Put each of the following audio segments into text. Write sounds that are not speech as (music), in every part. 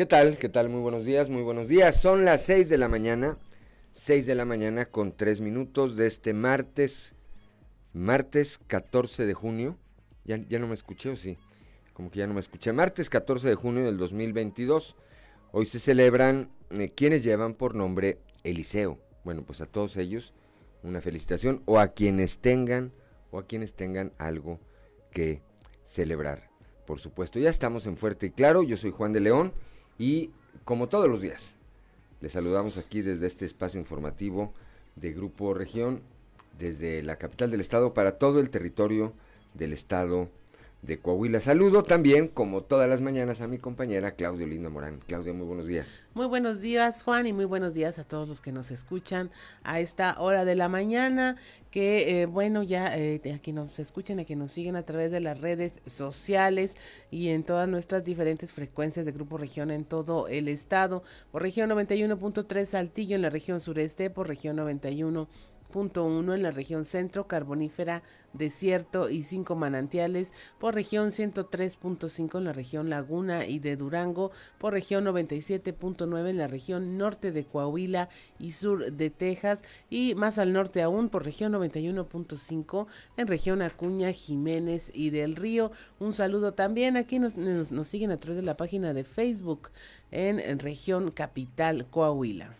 ¿Qué tal? ¿Qué tal? Muy buenos días, muy buenos días. Son las 6 de la mañana, 6 de la mañana con 3 minutos de este martes, martes 14 de junio. ¿Ya, ya no me escuché o sí? Como que ya no me escuché. Martes 14 de junio del 2022. Hoy se celebran eh, quienes llevan por nombre Eliseo. Bueno, pues a todos ellos una felicitación o a quienes tengan o a quienes tengan algo que celebrar. Por supuesto, ya estamos en Fuerte y Claro. Yo soy Juan de León y como todos los días, les saludamos aquí desde este espacio informativo de Grupo Región, desde la capital del estado para todo el territorio del estado de Coahuila. Saludo también, como todas las mañanas, a mi compañera Claudio Linda Morán. Claudia, muy buenos días. Muy buenos días, Juan, y muy buenos días a todos los que nos escuchan a esta hora de la mañana. Que, eh, bueno, ya eh, a que nos escuchen, a que nos siguen a través de las redes sociales y en todas nuestras diferentes frecuencias de Grupo Región en todo el estado. Por región 91.3 Saltillo en la región sureste, por región 91 uno en la región centro, carbonífera, desierto y cinco manantiales, por región 103.5 en la región Laguna y de Durango, por región 97.9 en la región norte de Coahuila y sur de Texas y más al norte aún por región 91.5 en región Acuña, Jiménez y del Río. Un saludo también aquí nos, nos, siguen a través de la página de Facebook en región capital Coahuila.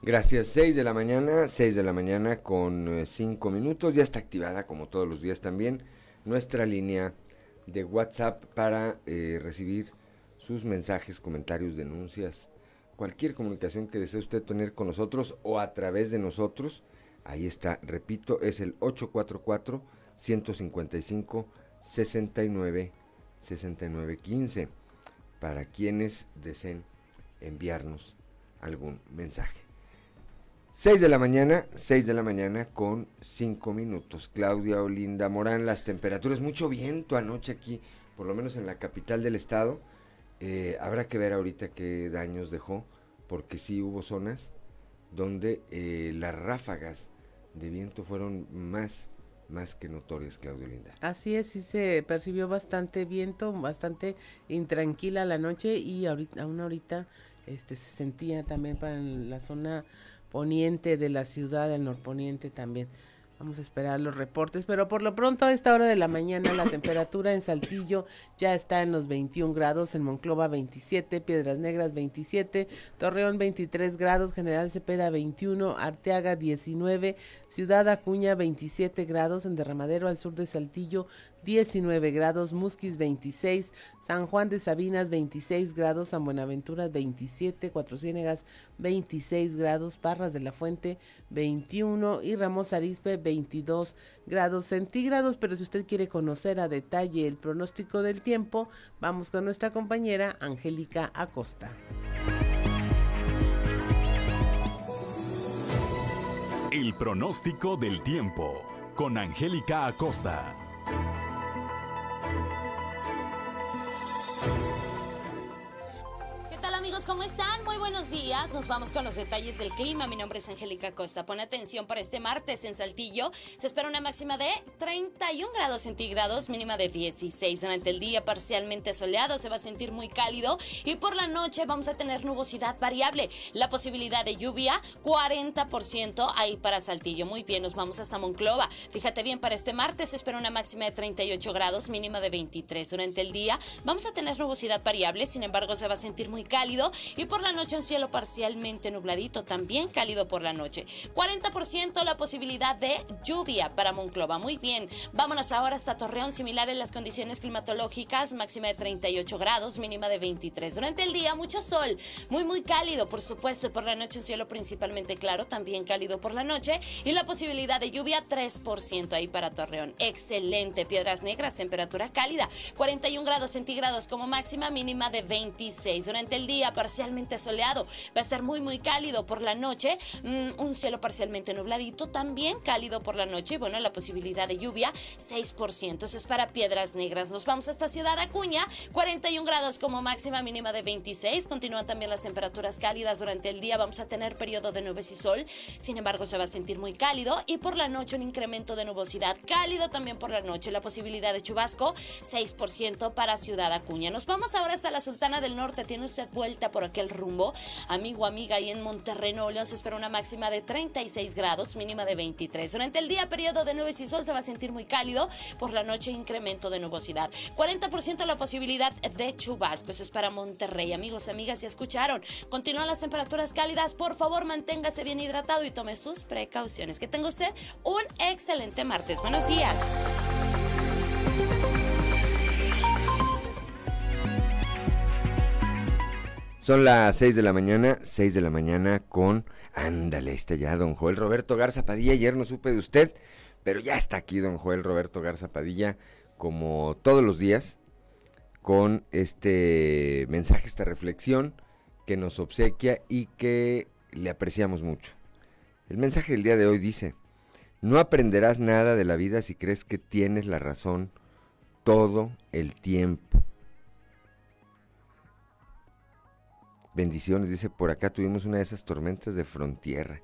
Gracias, 6 de la mañana, 6 de la mañana con 5 eh, minutos, ya está activada como todos los días también nuestra línea de WhatsApp para eh, recibir sus mensajes, comentarios, denuncias, cualquier comunicación que desee usted tener con nosotros o a través de nosotros. Ahí está, repito, es el 844 155 69 69 15 para quienes deseen enviarnos algún mensaje. 6 de la mañana, 6 de la mañana con 5 minutos. Claudia Olinda Morán, las temperaturas, mucho viento anoche aquí, por lo menos en la capital del estado. Eh, habrá que ver ahorita qué daños dejó, porque sí hubo zonas donde eh, las ráfagas de viento fueron más, más que notorias, Claudia Olinda. Así es, sí se percibió bastante viento, bastante intranquila la noche y ahorita, aún ahorita este, se sentía también para la zona poniente de la ciudad, el norponiente también. Vamos a esperar los reportes, pero por lo pronto a esta hora de la mañana la temperatura en Saltillo ya está en los 21 grados, en Monclova 27, Piedras Negras 27, Torreón 23 grados, General Cepeda 21, Arteaga 19, Ciudad Acuña 27 grados, en Derramadero al sur de Saltillo 19 grados, Musquis 26, San Juan de Sabinas 26 grados, San Buenaventura 27, Cuatro Ciénegas 26 grados, Parras de la Fuente 21 y Ramos Arispe 22 grados centígrados. Pero si usted quiere conocer a detalle el pronóstico del tiempo, vamos con nuestra compañera Angélica Acosta. El pronóstico del tiempo con Angélica Acosta. ¿Cómo están? Muy buenos días. Nos vamos con los detalles del clima. Mi nombre es Angélica Costa. Pon atención para este martes en Saltillo. Se espera una máxima de 31 grados centígrados, mínima de 16. Durante el día parcialmente soleado, se va a sentir muy cálido y por la noche vamos a tener nubosidad variable. La posibilidad de lluvia 40% ahí para Saltillo. Muy bien, nos vamos hasta Monclova. Fíjate bien, para este martes se espera una máxima de 38 grados, mínima de 23. Durante el día vamos a tener nubosidad variable, sin embargo se va a sentir muy cálido y por la noche un cielo parcialmente nubladito, también cálido por la noche. 40% la posibilidad de lluvia para Monclova. Muy bien, vámonos ahora hasta Torreón, similar en las condiciones climatológicas, máxima de 38 grados, mínima de 23. Durante el día mucho sol, muy muy cálido, por supuesto, por la noche un cielo principalmente claro, también cálido por la noche y la posibilidad de lluvia 3% ahí para Torreón. Excelente, Piedras Negras, temperatura cálida, 41 grados centígrados como máxima, mínima de 26. Durante el día parcialmente soleado. Va a estar muy, muy cálido por la noche. Mm, un cielo parcialmente nubladito, también cálido por la noche. Y bueno, la posibilidad de lluvia, 6%. Eso es para Piedras Negras. Nos vamos hasta Ciudad Acuña, 41 grados como máxima mínima de 26. Continúan también las temperaturas cálidas durante el día. Vamos a tener periodo de nubes y sol. Sin embargo, se va a sentir muy cálido. Y por la noche, un incremento de nubosidad. Cálido también por la noche. La posibilidad de chubasco, 6% para Ciudad Acuña. Nos vamos ahora hasta la Sultana del Norte. Tiene usted vuelta por aquel rumbo. Amigo, amiga, ahí en Monterrey, Nuevo León se espera una máxima de 36 grados, mínima de 23. Durante el día, periodo de nubes y sol se va a sentir muy cálido. Por la noche, incremento de nubosidad. 40% la posibilidad de chubasco. Eso es para Monterrey. Amigos, amigas, ya escucharon. Continúan las temperaturas cálidas. Por favor, manténgase bien hidratado y tome sus precauciones. Que tenga usted un excelente martes. Buenos días. Son las 6 de la mañana, 6 de la mañana con... Ándale, este ya, don Joel Roberto Garza Padilla. Ayer no supe de usted, pero ya está aquí don Joel Roberto Garza Padilla, como todos los días, con este mensaje, esta reflexión que nos obsequia y que le apreciamos mucho. El mensaje del día de hoy dice, no aprenderás nada de la vida si crees que tienes la razón todo el tiempo. Bendiciones, dice, por acá tuvimos una de esas tormentas de frontierra.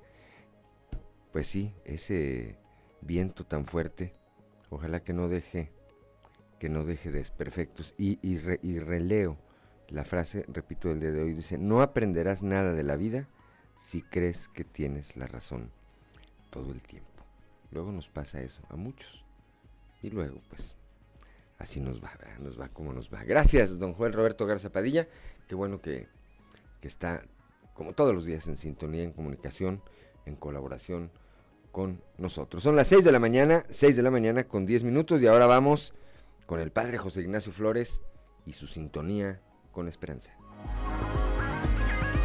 Pues sí, ese viento tan fuerte, ojalá que no deje, que no deje desperfectos. Y, y, releo la frase, repito, del día de hoy, dice, no aprenderás nada de la vida si crees que tienes la razón todo el tiempo. Luego nos pasa eso a muchos. Y luego, pues, así nos va, nos va como nos va. Gracias, don Joel Roberto Garza Padilla. Qué bueno que que está, como todos los días, en sintonía, en comunicación, en colaboración con nosotros. Son las 6 de la mañana, 6 de la mañana con 10 minutos y ahora vamos con el padre José Ignacio Flores y su sintonía con esperanza.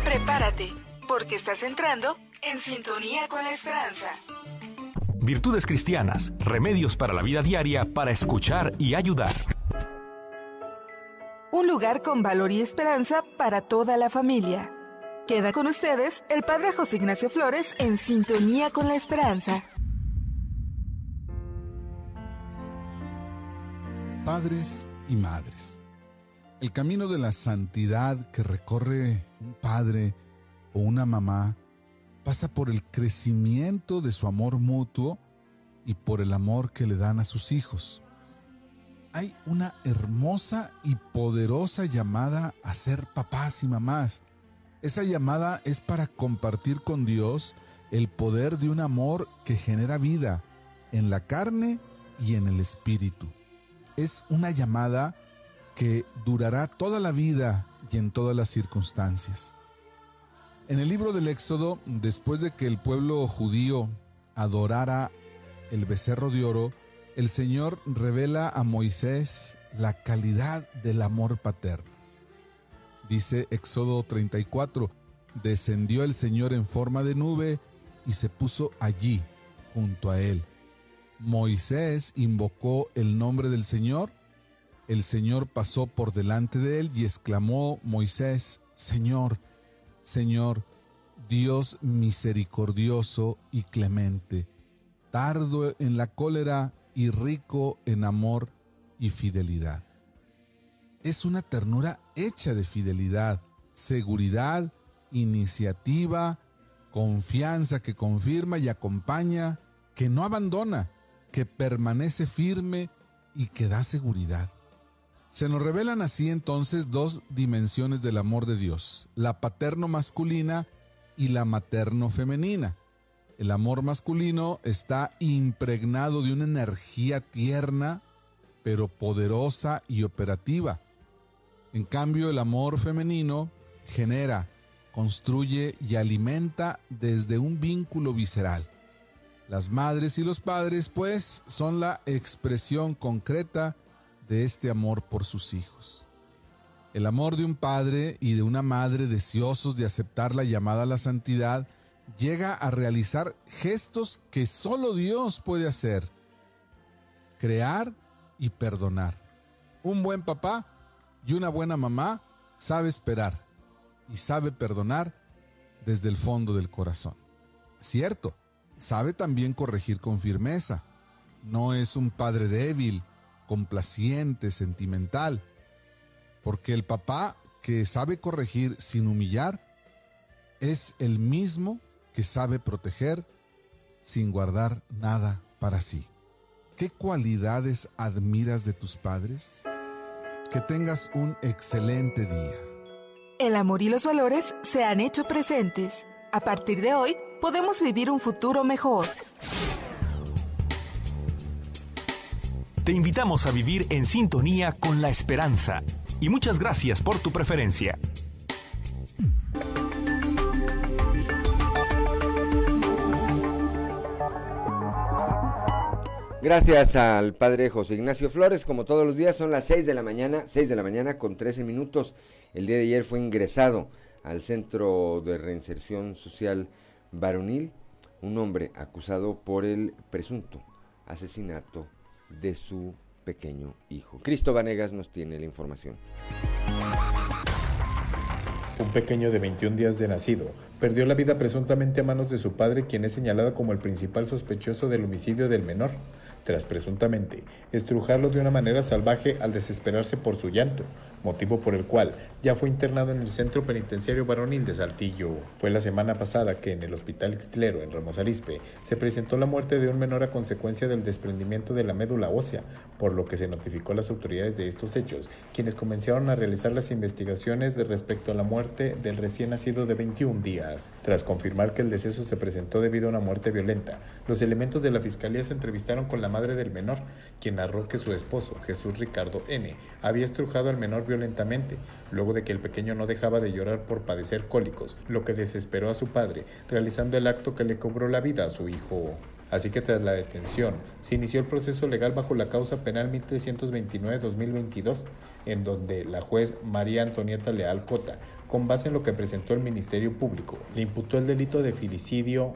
Prepárate, porque estás entrando en sintonía con la esperanza. Virtudes cristianas, remedios para la vida diaria para escuchar y ayudar un lugar con valor y esperanza para toda la familia. Queda con ustedes el Padre José Ignacio Flores en sintonía con la esperanza. Padres y madres. El camino de la santidad que recorre un padre o una mamá pasa por el crecimiento de su amor mutuo y por el amor que le dan a sus hijos hay una hermosa y poderosa llamada a ser papás y mamás. Esa llamada es para compartir con Dios el poder de un amor que genera vida en la carne y en el espíritu. Es una llamada que durará toda la vida y en todas las circunstancias. En el libro del Éxodo, después de que el pueblo judío adorara el becerro de oro, el Señor revela a Moisés la calidad del amor paterno. Dice Éxodo 34, descendió el Señor en forma de nube y se puso allí, junto a él. Moisés invocó el nombre del Señor. El Señor pasó por delante de él y exclamó Moisés, Señor, Señor, Dios misericordioso y clemente, tardo en la cólera y rico en amor y fidelidad. Es una ternura hecha de fidelidad, seguridad, iniciativa, confianza que confirma y acompaña, que no abandona, que permanece firme y que da seguridad. Se nos revelan así entonces dos dimensiones del amor de Dios, la paterno masculina y la materno femenina. El amor masculino está impregnado de una energía tierna, pero poderosa y operativa. En cambio, el amor femenino genera, construye y alimenta desde un vínculo visceral. Las madres y los padres, pues, son la expresión concreta de este amor por sus hijos. El amor de un padre y de una madre deseosos de aceptar la llamada a la santidad llega a realizar gestos que solo Dios puede hacer. Crear y perdonar. Un buen papá y una buena mamá sabe esperar y sabe perdonar desde el fondo del corazón. Cierto, sabe también corregir con firmeza. No es un padre débil, complaciente, sentimental. Porque el papá que sabe corregir sin humillar es el mismo que sabe proteger sin guardar nada para sí. ¿Qué cualidades admiras de tus padres? Que tengas un excelente día. El amor y los valores se han hecho presentes. A partir de hoy, podemos vivir un futuro mejor. Te invitamos a vivir en sintonía con la esperanza y muchas gracias por tu preferencia. Gracias al padre José Ignacio Flores, como todos los días son las 6 de la mañana, 6 de la mañana con 13 minutos. El día de ayer fue ingresado al Centro de Reinserción Social Varonil un hombre acusado por el presunto asesinato de su pequeño hijo. Cristo Vanegas nos tiene la información. Un pequeño de 21 días de nacido perdió la vida presuntamente a manos de su padre, quien es señalado como el principal sospechoso del homicidio del menor tras presuntamente estrujarlo de una manera salvaje al desesperarse por su llanto, motivo por el cual ya fue internado en el Centro Penitenciario Varonil de Saltillo. Fue la semana pasada que en el Hospital Ixtlero, en Ramos Arispe, se presentó la muerte de un menor a consecuencia del desprendimiento de la médula ósea, por lo que se notificó a las autoridades de estos hechos, quienes comenzaron a realizar las investigaciones de respecto a la muerte del recién nacido de 21 días. Tras confirmar que el deceso se presentó debido a una muerte violenta, los elementos de la Fiscalía se entrevistaron con la madre del menor, quien narró que su esposo, Jesús Ricardo N., había estrujado al menor violentamente, luego de que el pequeño no dejaba de llorar por padecer cólicos, lo que desesperó a su padre, realizando el acto que le cobró la vida a su hijo. Así que tras la detención, se inició el proceso legal bajo la causa penal 1329-2022, en donde la juez María Antonieta Leal Cota, con base en lo que presentó el Ministerio Público, le imputó el delito de filicidio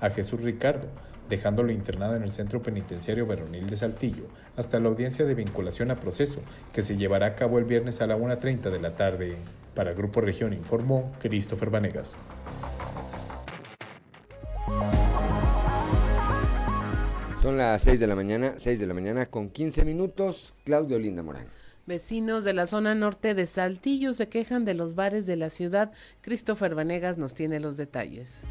a Jesús Ricardo, dejándolo internado en el Centro Penitenciario Veronil de Saltillo hasta la audiencia de vinculación a proceso, que se llevará a cabo el viernes a la 1.30 de la tarde. Para Grupo Región informó Christopher Vanegas. Son las 6 de la mañana, 6 de la mañana con 15 minutos. Claudio Linda Morán. Vecinos de la zona norte de Saltillo se quejan de los bares de la ciudad. Christopher Vanegas nos tiene los detalles.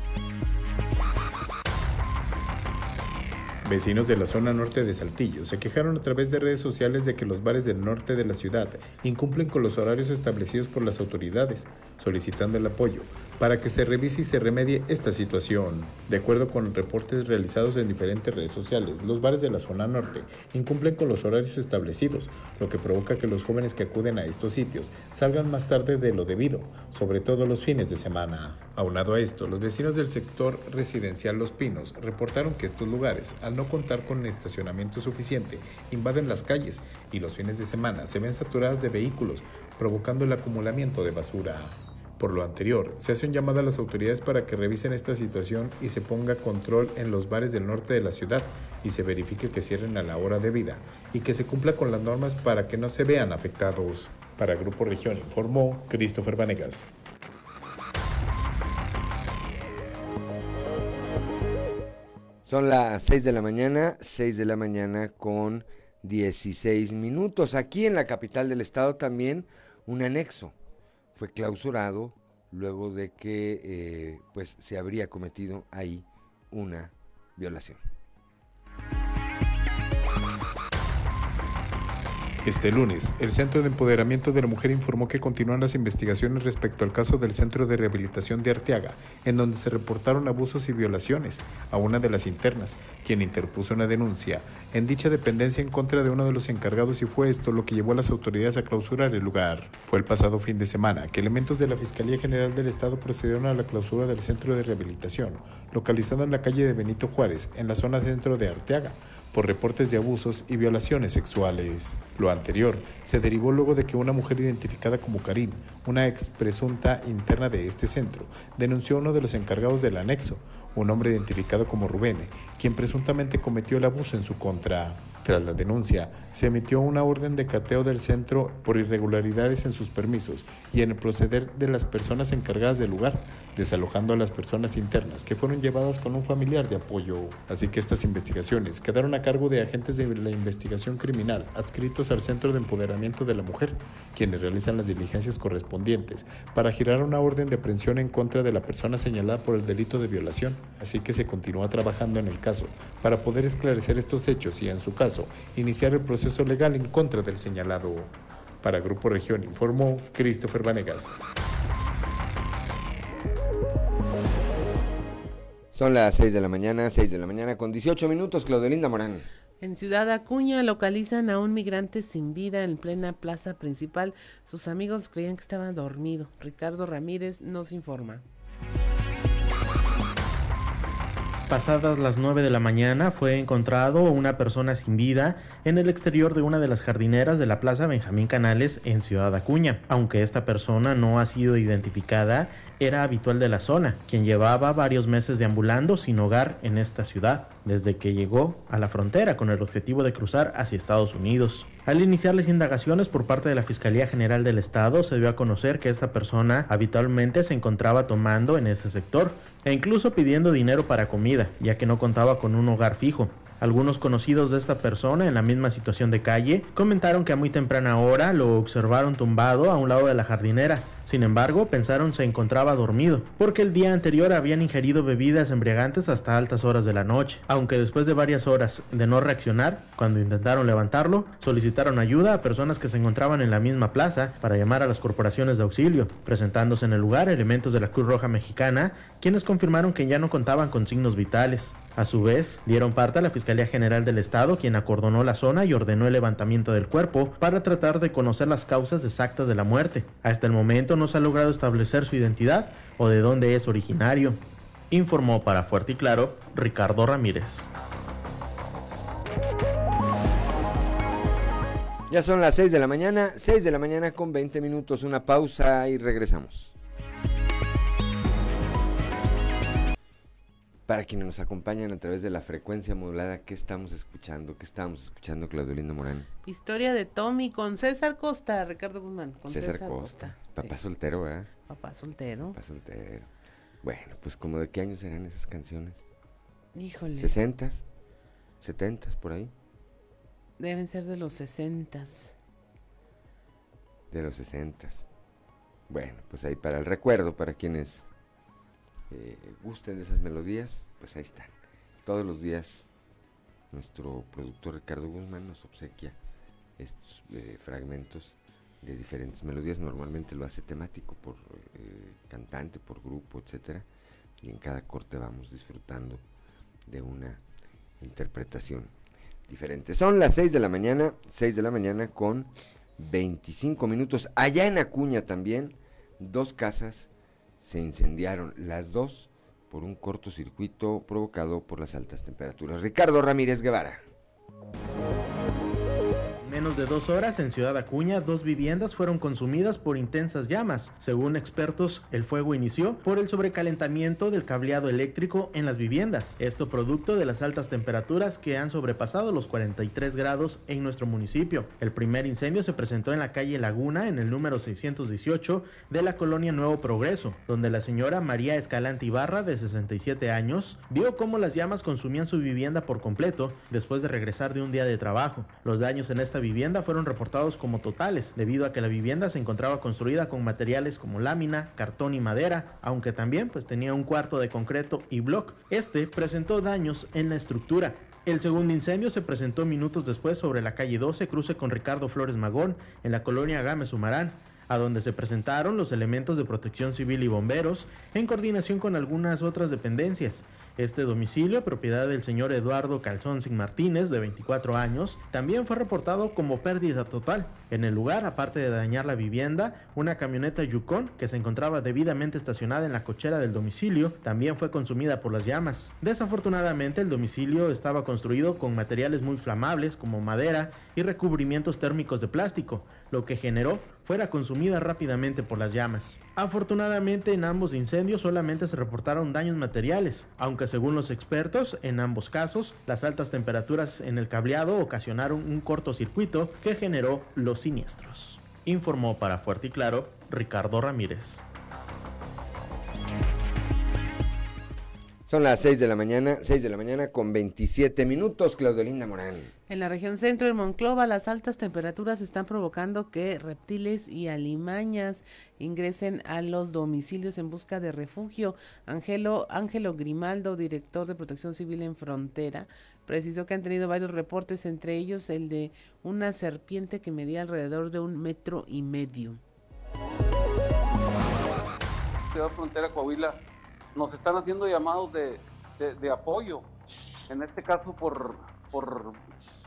Vecinos de la zona norte de Saltillo se quejaron a través de redes sociales de que los bares del norte de la ciudad incumplen con los horarios establecidos por las autoridades, solicitando el apoyo para que se revise y se remedie esta situación. De acuerdo con reportes realizados en diferentes redes sociales, los bares de la zona norte incumplen con los horarios establecidos, lo que provoca que los jóvenes que acuden a estos sitios salgan más tarde de lo debido, sobre todo los fines de semana. Aunado a esto, los vecinos del sector residencial Los Pinos reportaron que estos lugares, al no contar con estacionamiento suficiente, invaden las calles y los fines de semana se ven saturadas de vehículos, provocando el acumulamiento de basura. Por lo anterior, se hace un llamado a las autoridades para que revisen esta situación y se ponga control en los bares del norte de la ciudad y se verifique que cierren a la hora de vida y que se cumpla con las normas para que no se vean afectados. Para Grupo Región informó Christopher Vanegas. Son las 6 de la mañana, 6 de la mañana con 16 minutos. Aquí en la capital del estado también un anexo fue clausurado luego de que eh, pues se habría cometido ahí una violación. Este lunes, el Centro de Empoderamiento de la Mujer informó que continúan las investigaciones respecto al caso del Centro de Rehabilitación de Arteaga, en donde se reportaron abusos y violaciones a una de las internas, quien interpuso una denuncia en dicha dependencia en contra de uno de los encargados y fue esto lo que llevó a las autoridades a clausurar el lugar. Fue el pasado fin de semana que elementos de la Fiscalía General del Estado procedieron a la clausura del Centro de Rehabilitación, localizado en la calle de Benito Juárez, en la zona centro de Arteaga por reportes de abusos y violaciones sexuales. Lo anterior se derivó luego de que una mujer identificada como Karim, una ex presunta interna de este centro, denunció a uno de los encargados del anexo, un hombre identificado como Rubén, quien presuntamente cometió el abuso en su contra. Tras la denuncia, se emitió una orden de cateo del centro por irregularidades en sus permisos y en el proceder de las personas encargadas del lugar, desalojando a las personas internas que fueron llevadas con un familiar de apoyo. Así que estas investigaciones quedaron a cargo de agentes de la investigación criminal adscritos al Centro de Empoderamiento de la Mujer, quienes realizan las diligencias correspondientes para girar una orden de aprehensión en contra de la persona señalada por el delito de violación. Así que se continúa trabajando en el caso para poder esclarecer estos hechos y, en su caso, iniciar el proceso legal en contra del señalado. Para Grupo Región informó Christopher Vanegas. Son las 6 de la mañana, 6 de la mañana con 18 minutos, Claudelinda Morán. En Ciudad Acuña localizan a un migrante sin vida en plena plaza principal. Sus amigos creían que estaba dormido. Ricardo Ramírez nos informa. Pasadas las 9 de la mañana fue encontrado una persona sin vida en el exterior de una de las jardineras de la Plaza Benjamín Canales en Ciudad Acuña. Aunque esta persona no ha sido identificada, era habitual de la zona, quien llevaba varios meses deambulando sin hogar en esta ciudad, desde que llegó a la frontera con el objetivo de cruzar hacia Estados Unidos. Al iniciar las indagaciones por parte de la Fiscalía General del Estado, se dio a conocer que esta persona habitualmente se encontraba tomando en ese sector e incluso pidiendo dinero para comida, ya que no contaba con un hogar fijo. Algunos conocidos de esta persona en la misma situación de calle comentaron que a muy temprana hora lo observaron tumbado a un lado de la jardinera. Sin embargo, pensaron se encontraba dormido, porque el día anterior habían ingerido bebidas embriagantes hasta altas horas de la noche. Aunque después de varias horas de no reaccionar, cuando intentaron levantarlo, solicitaron ayuda a personas que se encontraban en la misma plaza para llamar a las corporaciones de auxilio, presentándose en el lugar elementos de la Cruz Roja Mexicana, quienes confirmaron que ya no contaban con signos vitales. A su vez, dieron parte a la Fiscalía General del Estado, quien acordonó la zona y ordenó el levantamiento del cuerpo para tratar de conocer las causas exactas de la muerte. Hasta el momento no se ha logrado establecer su identidad o de dónde es originario, informó para Fuerte y Claro Ricardo Ramírez. Ya son las 6 de la mañana, 6 de la mañana con 20 minutos, una pausa y regresamos. Para quienes nos acompañan a través de la frecuencia modulada, ¿qué estamos escuchando? ¿Qué estamos escuchando, Claudio Morán? Historia de Tommy con César Costa, Ricardo Guzmán. Con César, Costa. Papá soltero, ¿verdad? Papá soltero. Papá soltero. Bueno, pues como de qué años serán esas canciones. Híjole. ¿Sesentas? ¿Setentas por ahí? Deben ser de los sesentas. De los sesentas. Bueno, pues ahí para el recuerdo, para quienes eh, gusten de esas melodías, pues ahí están. Todos los días nuestro productor Ricardo Guzmán nos obsequia estos eh, fragmentos de diferentes melodías. Normalmente lo hace temático por eh, cantante, por grupo, etcétera. Y en cada corte vamos disfrutando de una interpretación diferente. Son las 6 de la mañana, 6 de la mañana con 25 minutos. Allá en Acuña también, dos casas se incendiaron las dos por un cortocircuito provocado por las altas temperaturas. Ricardo Ramírez Guevara menos de dos horas en Ciudad Acuña, dos viviendas fueron consumidas por intensas llamas. Según expertos, el fuego inició por el sobrecalentamiento del cableado eléctrico en las viviendas. Esto producto de las altas temperaturas que han sobrepasado los 43 grados en nuestro municipio. El primer incendio se presentó en la calle Laguna, en el número 618 de la colonia Nuevo Progreso, donde la señora María Escalante Ibarra, de 67 años, vio cómo las llamas consumían su vivienda por completo después de regresar de un día de trabajo. Los daños en esta vivienda vivienda fueron reportados como totales, debido a que la vivienda se encontraba construida con materiales como lámina, cartón y madera, aunque también pues tenía un cuarto de concreto y block. Este presentó daños en la estructura. El segundo incendio se presentó minutos después sobre la calle 12, cruce con Ricardo Flores Magón, en la colonia Gámez Humarán, a donde se presentaron los elementos de protección civil y bomberos en coordinación con algunas otras dependencias. Este domicilio, propiedad del señor Eduardo Calzón Sin Martínez, de 24 años, también fue reportado como pérdida total. En el lugar, aparte de dañar la vivienda, una camioneta Yukon que se encontraba debidamente estacionada en la cochera del domicilio también fue consumida por las llamas. Desafortunadamente, el domicilio estaba construido con materiales muy flamables como madera y recubrimientos térmicos de plástico, lo que generó fuera consumida rápidamente por las llamas. Afortunadamente en ambos incendios solamente se reportaron daños materiales, aunque según los expertos, en ambos casos, las altas temperaturas en el cableado ocasionaron un cortocircuito que generó los siniestros. Informó para Fuerte y Claro Ricardo Ramírez. Son las 6 de la mañana, 6 de la mañana con 27 minutos, Claudelinda Morán. En la región centro de Monclova, las altas temperaturas están provocando que reptiles y alimañas ingresen a los domicilios en busca de refugio. Ángelo, Ángelo Grimaldo, director de Protección Civil en Frontera, precisó que han tenido varios reportes, entre ellos el de una serpiente que medía alrededor de un metro y medio. Ciudad Frontera Coahuila nos están haciendo llamados de, de, apoyo, en este caso por, por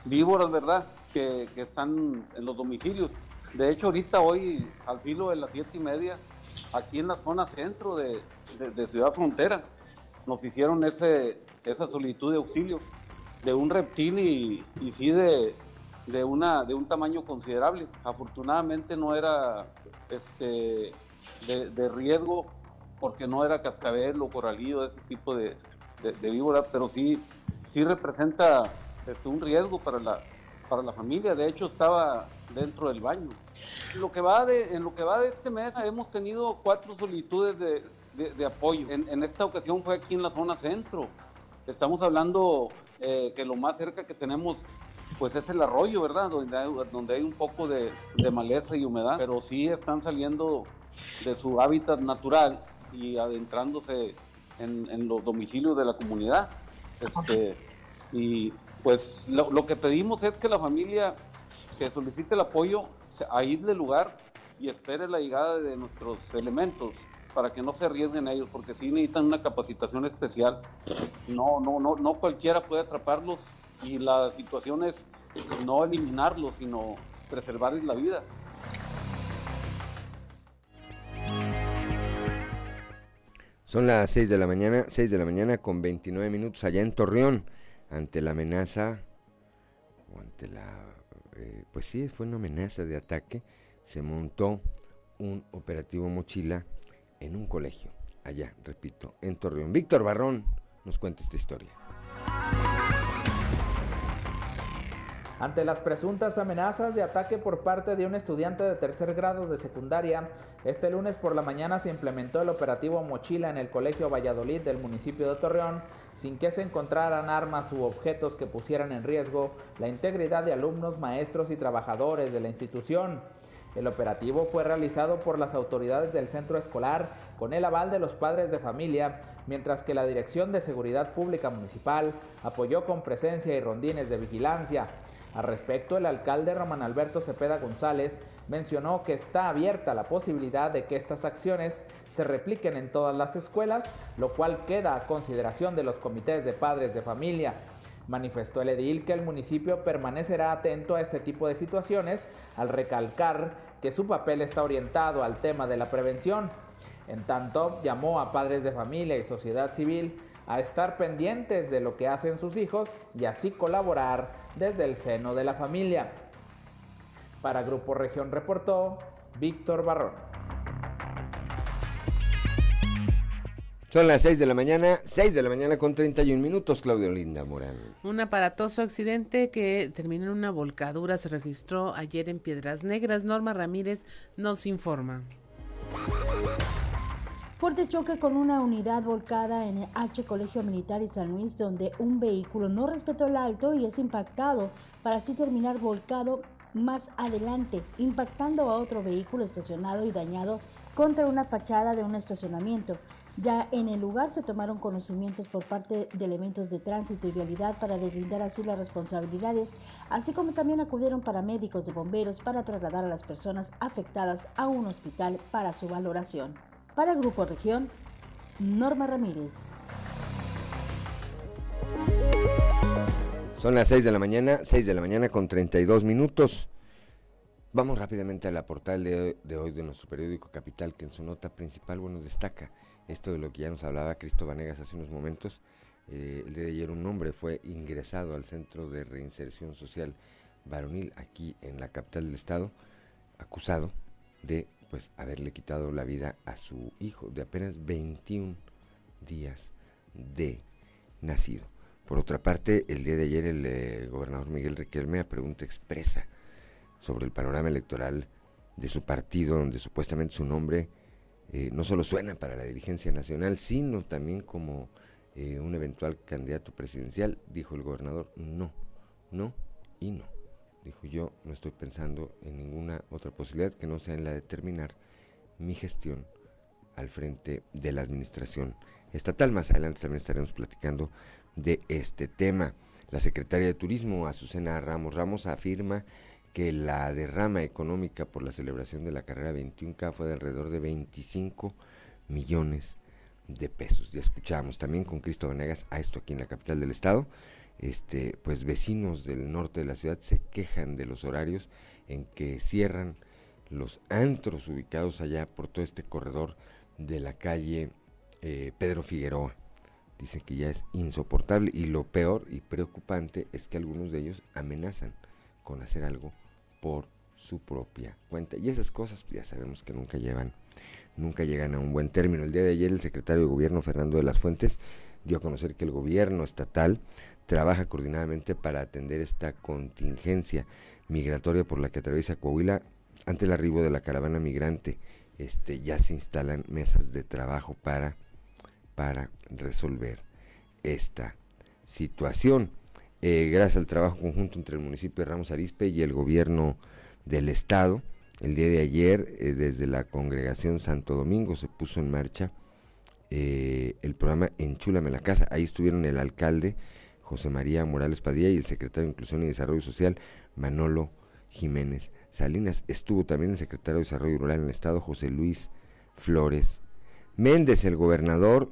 víboras, ¿verdad? Que, que, están en los domicilios. De hecho, ahorita hoy, al filo de las siete y media, aquí en la zona centro de, de Ciudad Frontera, nos hicieron ese, esa solicitud de auxilio de un reptil y, y sí de, de, una, de un tamaño considerable. Afortunadamente no era este, de, de riesgo porque no era cascabel o coralillo, ese tipo de, de, víbora, pero sí, sí representa este, un riesgo para la, para la familia. De hecho, estaba dentro del baño. Lo que va de, en lo que va de este mes hemos tenido cuatro solicitudes de, de, apoyo. En, en, esta ocasión fue aquí en la zona centro. Estamos hablando eh, que lo más cerca que tenemos pues es el arroyo, ¿verdad? Donde hay, donde hay un poco de, de maleza y humedad, pero sí están saliendo de su hábitat natural y adentrándose en, los domicilios de la comunidad. Este, y pues lo, que pedimos es que la familia que solicite el apoyo aísle lugar y espere la llegada de nuestros elementos para que no se arriesguen ellos, porque sí necesitan una capacitación especial. No, no, no, no cualquiera puede atraparlos y la situación es no eliminarlos, sino preservarles la vida. Son las 6 de la mañana, 6 de la mañana con 29 minutos allá en Torreón, ante la amenaza, o ante la, eh, pues sí, fue una amenaza de ataque, se montó un operativo mochila en un colegio, allá, repito, en Torreón. Víctor Barrón nos cuenta esta historia. Ante las presuntas amenazas de ataque por parte de un estudiante de tercer grado de secundaria, este lunes por la mañana se implementó el operativo Mochila en el Colegio Valladolid del municipio de Torreón, sin que se encontraran armas u objetos que pusieran en riesgo la integridad de alumnos, maestros y trabajadores de la institución. El operativo fue realizado por las autoridades del centro escolar con el aval de los padres de familia, mientras que la Dirección de Seguridad Pública Municipal apoyó con presencia y rondines de vigilancia. Al respecto, el alcalde Román Alberto Cepeda González mencionó que está abierta la posibilidad de que estas acciones se repliquen en todas las escuelas, lo cual queda a consideración de los comités de padres de familia. Manifestó el edil que el municipio permanecerá atento a este tipo de situaciones al recalcar que su papel está orientado al tema de la prevención. En tanto, llamó a padres de familia y sociedad civil a estar pendientes de lo que hacen sus hijos y así colaborar desde el seno de la familia. Para Grupo Región reportó Víctor Barrón. Son las 6 de la mañana, 6 de la mañana con 31 minutos, Claudio Linda Morán. Un aparatoso accidente que terminó en una volcadura se registró ayer en Piedras Negras. Norma Ramírez nos informa. Fuerte choque con una unidad volcada en el H Colegio Militar y San Luis, donde un vehículo no respetó el alto y es impactado para así terminar volcado más adelante, impactando a otro vehículo estacionado y dañado contra una fachada de un estacionamiento. Ya en el lugar se tomaron conocimientos por parte de elementos de tránsito y vialidad para deslindar así las responsabilidades, así como también acudieron paramédicos de bomberos para trasladar a las personas afectadas a un hospital para su valoración. Para Grupo Región, Norma Ramírez. Son las 6 de la mañana, 6 de la mañana con 32 minutos. Vamos rápidamente a la portal de, hoy de nuestro periódico Capital, que en su nota principal, bueno, destaca esto de lo que ya nos hablaba Cristo Vanegas hace unos momentos. Eh, el día de ayer un hombre fue ingresado al Centro de Reinserción Social Varonil aquí en la capital del estado, acusado de pues haberle quitado la vida a su hijo de apenas 21 días de nacido. Por otra parte, el día de ayer el eh, gobernador Miguel Riquelme a pregunta expresa sobre el panorama electoral de su partido, donde supuestamente su nombre eh, no solo suena para la dirigencia nacional, sino también como eh, un eventual candidato presidencial, dijo el gobernador, no, no y no. Dijo yo, no estoy pensando en ninguna otra posibilidad que no sea en la de terminar mi gestión al frente de la administración estatal. Más adelante también estaremos platicando de este tema. La secretaria de Turismo, Azucena Ramos Ramos, afirma que la derrama económica por la celebración de la carrera 21K fue de alrededor de 25 millones de pesos. Ya escuchamos también con Cristo Venegas a esto aquí en la capital del estado. Este, pues vecinos del norte de la ciudad se quejan de los horarios en que cierran los antros ubicados allá por todo este corredor de la calle eh, Pedro Figueroa. Dicen que ya es insoportable y lo peor y preocupante es que algunos de ellos amenazan con hacer algo por su propia cuenta. Y esas cosas pues, ya sabemos que nunca llevan, nunca llegan a un buen término. El día de ayer el secretario de gobierno Fernando de las Fuentes dio a conocer que el gobierno estatal trabaja coordinadamente para atender esta contingencia migratoria por la que atraviesa Coahuila ante el arribo de la caravana migrante. Este, ya se instalan mesas de trabajo para para resolver esta situación. Eh, gracias al trabajo conjunto entre el municipio de Ramos Arispe y el gobierno del estado, el día de ayer eh, desde la congregación Santo Domingo se puso en marcha eh, el programa Enchúlame la casa. Ahí estuvieron el alcalde José María Morales Padilla y el secretario de Inclusión y Desarrollo Social Manolo Jiménez Salinas. Estuvo también el secretario de Desarrollo Rural en el estado José Luis Flores Méndez, el gobernador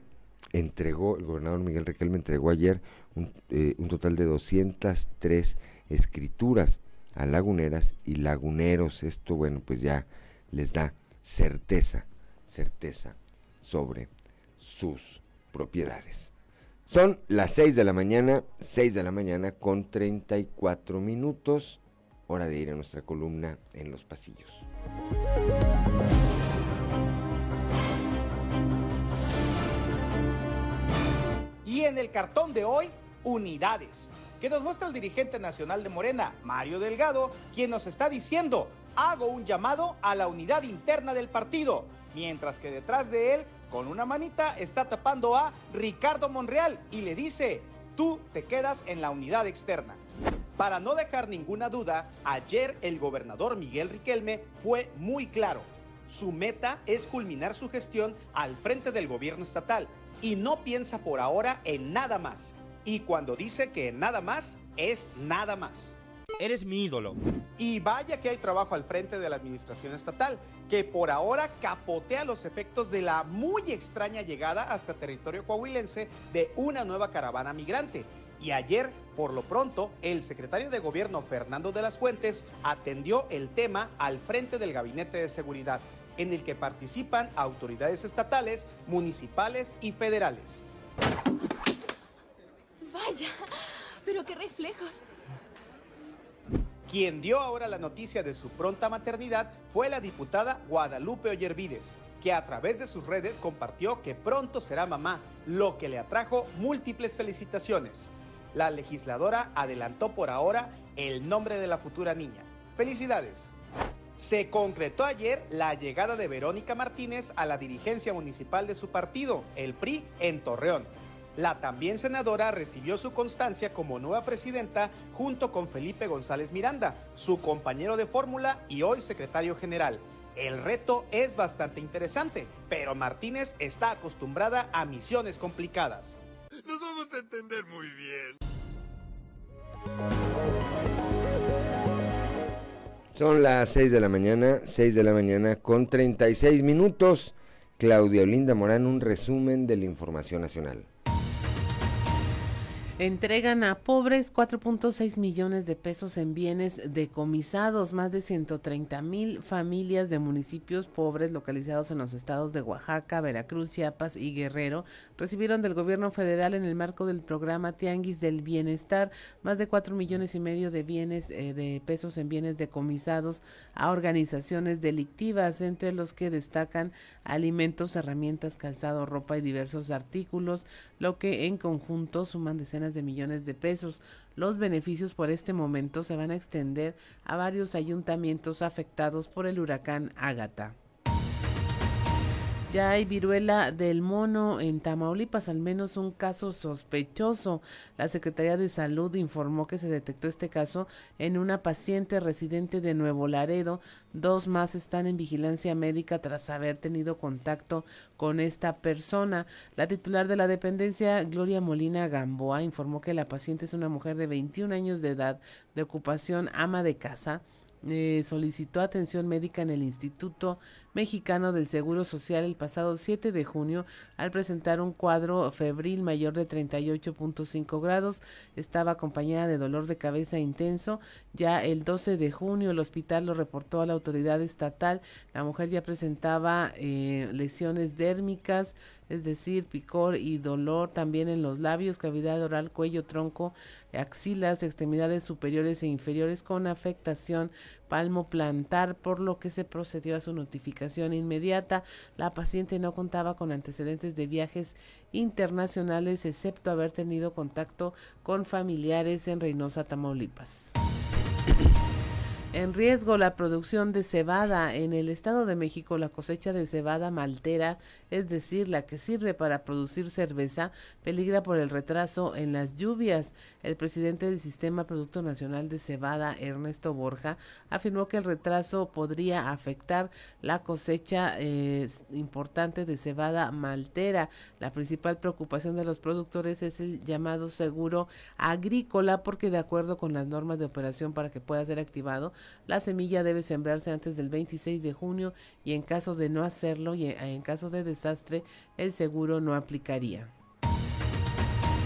entregó, el gobernador Miguel Riquelme entregó ayer un, eh, un total de 203 escrituras a laguneras y laguneros. Esto, bueno, pues ya les da certeza, certeza sobre sus propiedades. Son las 6 de la mañana, 6 de la mañana con 34 minutos, hora de ir a nuestra columna en los pasillos. Y en el cartón de hoy, unidades, que nos muestra el dirigente nacional de Morena, Mario Delgado, quien nos está diciendo, hago un llamado a la unidad interna del partido, mientras que detrás de él, con una manita, está tapando a Ricardo Monreal y le dice, tú te quedas en la unidad externa. Para no dejar ninguna duda, ayer el gobernador Miguel Riquelme fue muy claro. Su meta es culminar su gestión al frente del gobierno estatal y no piensa por ahora en nada más. Y cuando dice que nada más, es nada más. Eres mi ídolo. Y vaya que hay trabajo al frente de la administración estatal, que por ahora capotea los efectos de la muy extraña llegada hasta territorio coahuilense de una nueva caravana migrante. Y ayer, por lo pronto, el secretario de gobierno Fernando de las Fuentes atendió el tema al frente del gabinete de seguridad en el que participan autoridades estatales, municipales y federales. Vaya, pero qué reflejos. Quien dio ahora la noticia de su pronta maternidad fue la diputada Guadalupe Ollervides, que a través de sus redes compartió que pronto será mamá, lo que le atrajo múltiples felicitaciones. La legisladora adelantó por ahora el nombre de la futura niña. Felicidades. Se concretó ayer la llegada de Verónica Martínez a la dirigencia municipal de su partido, el PRI, en Torreón. La también senadora recibió su constancia como nueva presidenta junto con Felipe González Miranda, su compañero de fórmula y hoy secretario general. El reto es bastante interesante, pero Martínez está acostumbrada a misiones complicadas. Nos vamos a entender muy bien. Son las 6 de la mañana, 6 de la mañana con 36 minutos. Claudia Olinda Morán, un resumen de la información nacional. Entregan a pobres 4.6 millones de pesos en bienes decomisados. Más de 130 mil familias de municipios pobres localizados en los estados de Oaxaca, Veracruz, Chiapas y Guerrero recibieron del gobierno federal en el marco del programa Tianguis del Bienestar más de 4 millones y medio de bienes eh, de pesos en bienes decomisados a organizaciones delictivas, entre los que destacan alimentos, herramientas, calzado, ropa y diversos artículos, lo que en conjunto suman decenas de millones de pesos. Los beneficios por este momento se van a extender a varios ayuntamientos afectados por el huracán Ágata. Ya hay viruela del mono en Tamaulipas, al menos un caso sospechoso. La Secretaría de Salud informó que se detectó este caso en una paciente residente de Nuevo Laredo. Dos más están en vigilancia médica tras haber tenido contacto con esta persona. La titular de la dependencia, Gloria Molina Gamboa, informó que la paciente es una mujer de 21 años de edad, de ocupación ama de casa. Eh, solicitó atención médica en el Instituto Mexicano del Seguro Social el pasado 7 de junio al presentar un cuadro febril mayor de 38.5 grados. Estaba acompañada de dolor de cabeza intenso. Ya el 12 de junio el hospital lo reportó a la autoridad estatal. La mujer ya presentaba eh, lesiones dérmicas, es decir, picor y dolor también en los labios, cavidad oral, cuello, tronco, axilas, extremidades superiores e inferiores con afectación palmo plantar, por lo que se procedió a su notificación inmediata. La paciente no contaba con antecedentes de viajes internacionales, excepto haber tenido contacto con familiares en Reynosa, Tamaulipas. En riesgo la producción de cebada. En el Estado de México la cosecha de cebada maltera, es decir, la que sirve para producir cerveza, peligra por el retraso en las lluvias. El presidente del Sistema Producto Nacional de Cebada, Ernesto Borja, afirmó que el retraso podría afectar la cosecha eh, importante de cebada maltera. La principal preocupación de los productores es el llamado seguro agrícola porque de acuerdo con las normas de operación para que pueda ser activado, la semilla debe sembrarse antes del 26 de junio y en caso de no hacerlo y en caso de desastre, el seguro no aplicaría.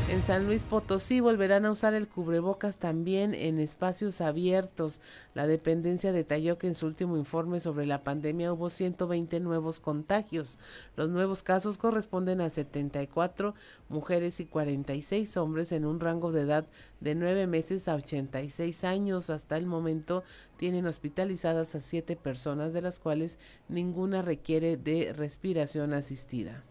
En San Luis Potosí volverán a usar el cubrebocas también en espacios abiertos. La dependencia detalló que en su último informe sobre la pandemia hubo 120 nuevos contagios. Los nuevos casos corresponden a 74 mujeres y 46 hombres en un rango de edad de 9 meses a 86 años. Hasta el momento tienen hospitalizadas a 7 personas, de las cuales ninguna requiere de respiración asistida.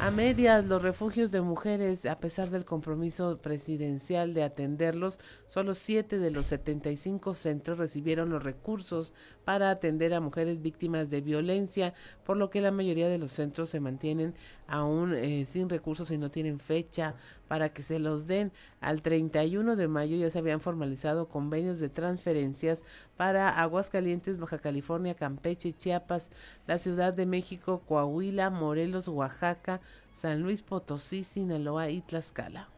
A medias, los refugios de mujeres, a pesar del compromiso presidencial de atenderlos, solo siete de los 75 centros recibieron los recursos para atender a mujeres víctimas de violencia, por lo que la mayoría de los centros se mantienen aún eh, sin recursos y no tienen fecha para que se los den. Al 31 de mayo ya se habían formalizado convenios de transferencias para Aguascalientes, Baja California, Campeche, Chiapas, la Ciudad de México, Coahuila, Morelos, Oaxaca, San Luis Potosí, Sinaloa y Tlaxcala.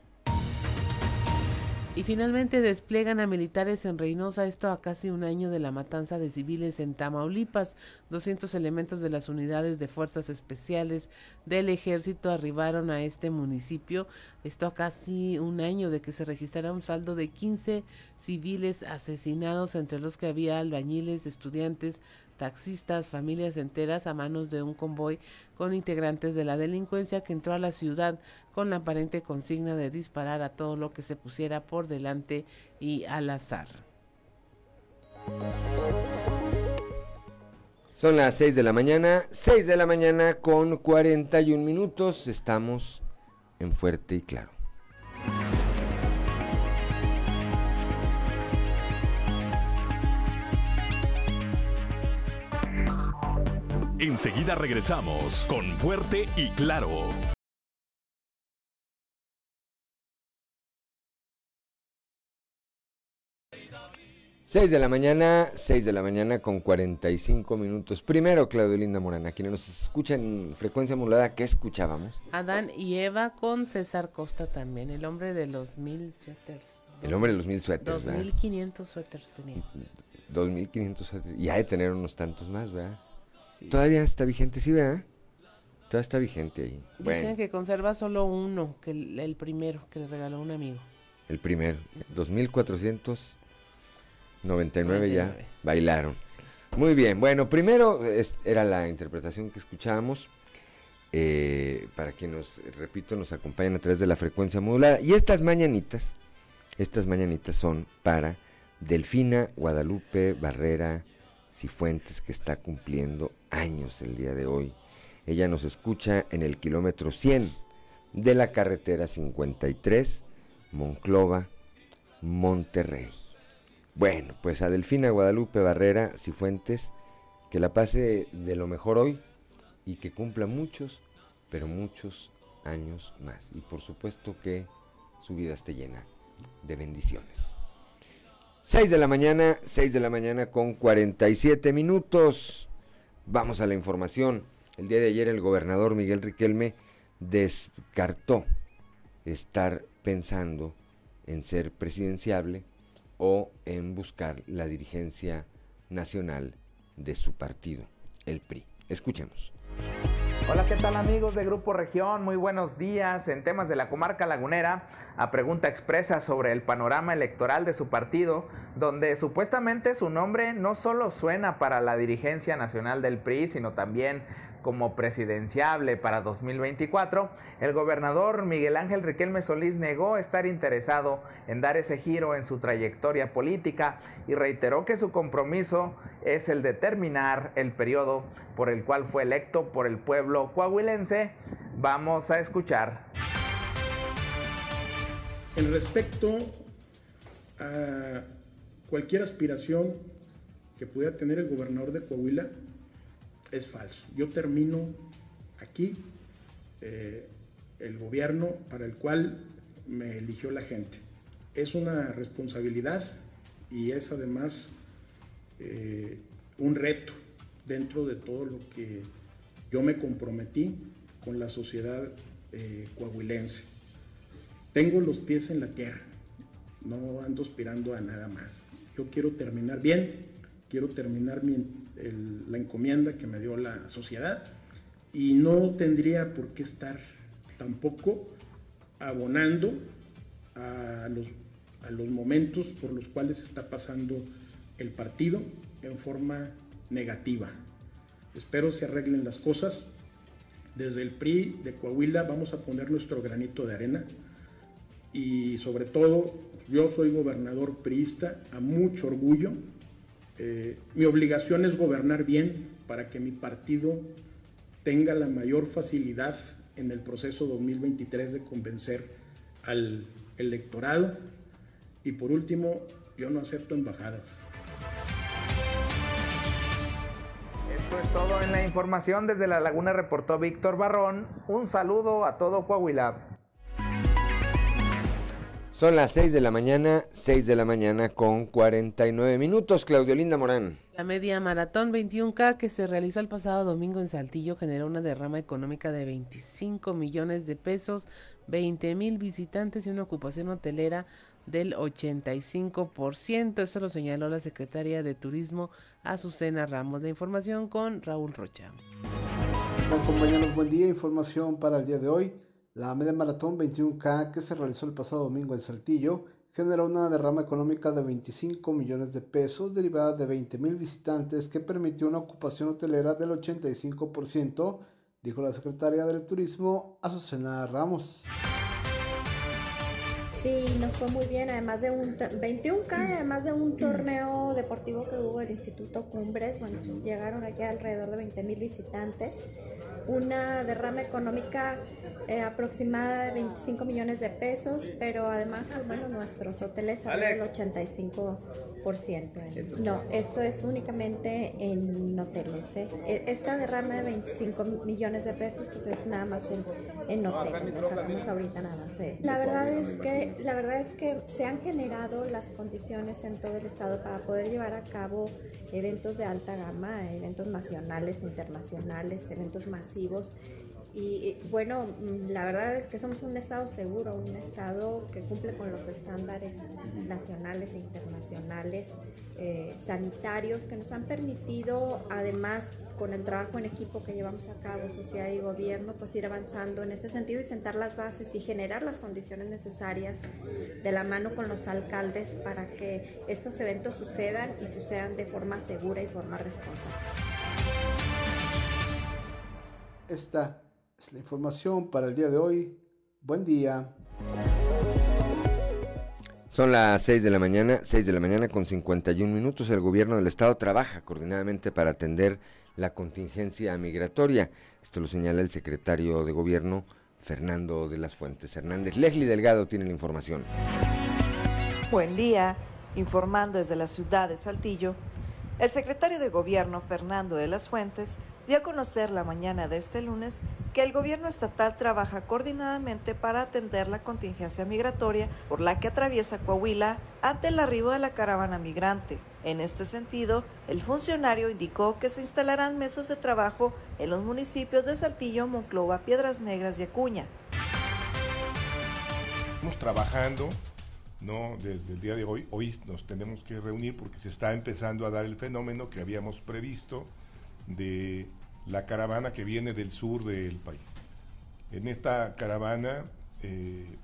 Y finalmente despliegan a militares en Reynosa, esto a casi un año de la matanza de civiles en Tamaulipas. 200 elementos de las unidades de fuerzas especiales del ejército arribaron a este municipio, esto a casi un año de que se registrara un saldo de 15 civiles asesinados, entre los que había albañiles, estudiantes, taxistas, familias enteras a manos de un convoy con integrantes de la delincuencia que entró a la ciudad con la aparente consigna de disparar a todo lo que se pusiera por delante y al azar. Son las 6 de la mañana, 6 de la mañana con 41 minutos, estamos en fuerte y claro. Enseguida regresamos con Fuerte y Claro. Seis de la mañana, 6 de la mañana con 45 minutos. Primero, Claudio Linda Morana, quienes nos escuchan en frecuencia modulada, ¿qué escuchábamos? Adán y Eva con César Costa también, el hombre de los mil suéteres. El hombre de los mil suéteres, Dos mil quinientos suéteres tenía. 2500 suéteres. Y hay de tener unos tantos más, ¿verdad? Todavía está vigente, sí, ¿verdad? Todavía está vigente ahí. Dicen que conserva solo uno, que el, primero, que le regaló un amigo. El primero, 2499 ya bailaron. Muy bien, bueno, primero era la interpretación que escuchábamos. Eh, para que nos, repito, nos acompañen a través de la frecuencia modulada. Y estas mañanitas, estas mañanitas son para Delfina Guadalupe Barrera Cifuentes, que está cumpliendo años el día de hoy. Ella nos escucha en el kilómetro 100 de la carretera 53, Monclova, Monterrey. Bueno, pues a Delfina Guadalupe Barrera Cifuentes, que la pase de lo mejor hoy, y que cumpla muchos, pero muchos años más. Y por supuesto que su vida esté llena de bendiciones. 6 de la mañana, 6 de la mañana con 47 minutos. Vamos a la información. El día de ayer el gobernador Miguel Riquelme descartó estar pensando en ser presidenciable o en buscar la dirigencia nacional de su partido, el PRI. Escuchemos. Hola, ¿qué tal amigos de Grupo Región? Muy buenos días. En temas de la comarca lagunera, a pregunta expresa sobre el panorama electoral de su partido, donde supuestamente su nombre no solo suena para la dirigencia nacional del PRI, sino también como presidenciable para 2024, el gobernador Miguel Ángel Riquelme Solís negó estar interesado en dar ese giro en su trayectoria política y reiteró que su compromiso es el de terminar el periodo por el cual fue electo por el pueblo coahuilense. Vamos a escuchar. En respecto a cualquier aspiración que pudiera tener el gobernador de Coahuila, es falso. Yo termino aquí eh, el gobierno para el cual me eligió la gente. Es una responsabilidad y es además eh, un reto dentro de todo lo que yo me comprometí con la sociedad eh, coahuilense. Tengo los pies en la tierra, no ando aspirando a nada más. Yo quiero terminar bien, quiero terminar mi, la encomienda que me dio la sociedad y no tendría por qué estar tampoco abonando a los, a los momentos por los cuales está pasando el partido en forma negativa. Espero se arreglen las cosas. Desde el PRI de Coahuila vamos a poner nuestro granito de arena y sobre todo yo soy gobernador priista a mucho orgullo eh, mi obligación es gobernar bien para que mi partido tenga la mayor facilidad en el proceso 2023 de convencer al electorado. Y por último, yo no acepto embajadas. Esto es todo en la información. Desde La Laguna reportó Víctor Barrón. Un saludo a todo Coahuila. Son las 6 de la mañana, 6 de la mañana con 49 minutos. Claudio Linda Morán. La media maratón 21K que se realizó el pasado domingo en Saltillo generó una derrama económica de 25 millones de pesos, 20 mil visitantes y una ocupación hotelera del 85%. Eso lo señaló la secretaria de Turismo Azucena Ramos. De información con Raúl Rocha. compañeros? Buen día. Información para el día de hoy. La media maratón 21K que se realizó el pasado domingo en Saltillo generó una derrama económica de 25 millones de pesos derivada de 20 mil visitantes que permitió una ocupación hotelera del 85%, dijo la secretaria del Turismo, Azucena Ramos. Sí, nos fue muy bien, además de un 21K, además de un torneo deportivo que hubo el Instituto Cumbres, bueno, pues llegaron aquí alrededor de 20 mil visitantes una derrama económica eh, aproximada de 25 millones de pesos, pero además, bueno, nuestros hoteles salen del 85 no, esto es únicamente en hoteles. ¿eh? E, esta derrama de 25 millones de pesos, pues es nada más en, en hoteles. Lo sacamos ahorita nada más. La verdad es que la verdad es que se han generado las condiciones en todo el estado para poder llevar a cabo eventos de alta gama, eventos nacionales, internacionales, eventos masivos y bueno, mm, la verdad es que somos un Estado seguro, un Estado que cumple con los estándares nacionales e internacionales eh, sanitarios que nos han permitido, además, con el trabajo en equipo que llevamos a cabo, sociedad y gobierno, pues ir avanzando en ese sentido y sentar las bases y generar las condiciones necesarias de la mano con los alcaldes para que estos eventos sucedan y sucedan de forma segura y forma responsable. Esta es la información para el día de hoy. Buen día. Son las 6 de la mañana, 6 de la mañana con 51 minutos. El gobierno del estado trabaja coordinadamente para atender la contingencia migratoria. Esto lo señala el secretario de gobierno Fernando de las Fuentes Hernández. Leslie Delgado tiene la información. Buen día. Informando desde la ciudad de Saltillo, el secretario de gobierno Fernando de las Fuentes dio a conocer la mañana de este lunes que el gobierno estatal trabaja coordinadamente para atender la contingencia migratoria por la que atraviesa Coahuila ante el arribo de la caravana migrante. En este sentido, el funcionario indicó que se instalarán mesas de trabajo en los municipios de Saltillo, Monclova, Piedras Negras y Acuña. Estamos trabajando ¿no? Desde el día de hoy, hoy nos tenemos que reunir porque se está empezando a dar el fenómeno que habíamos previsto de la caravana que viene del sur del país. En esta caravana, eh,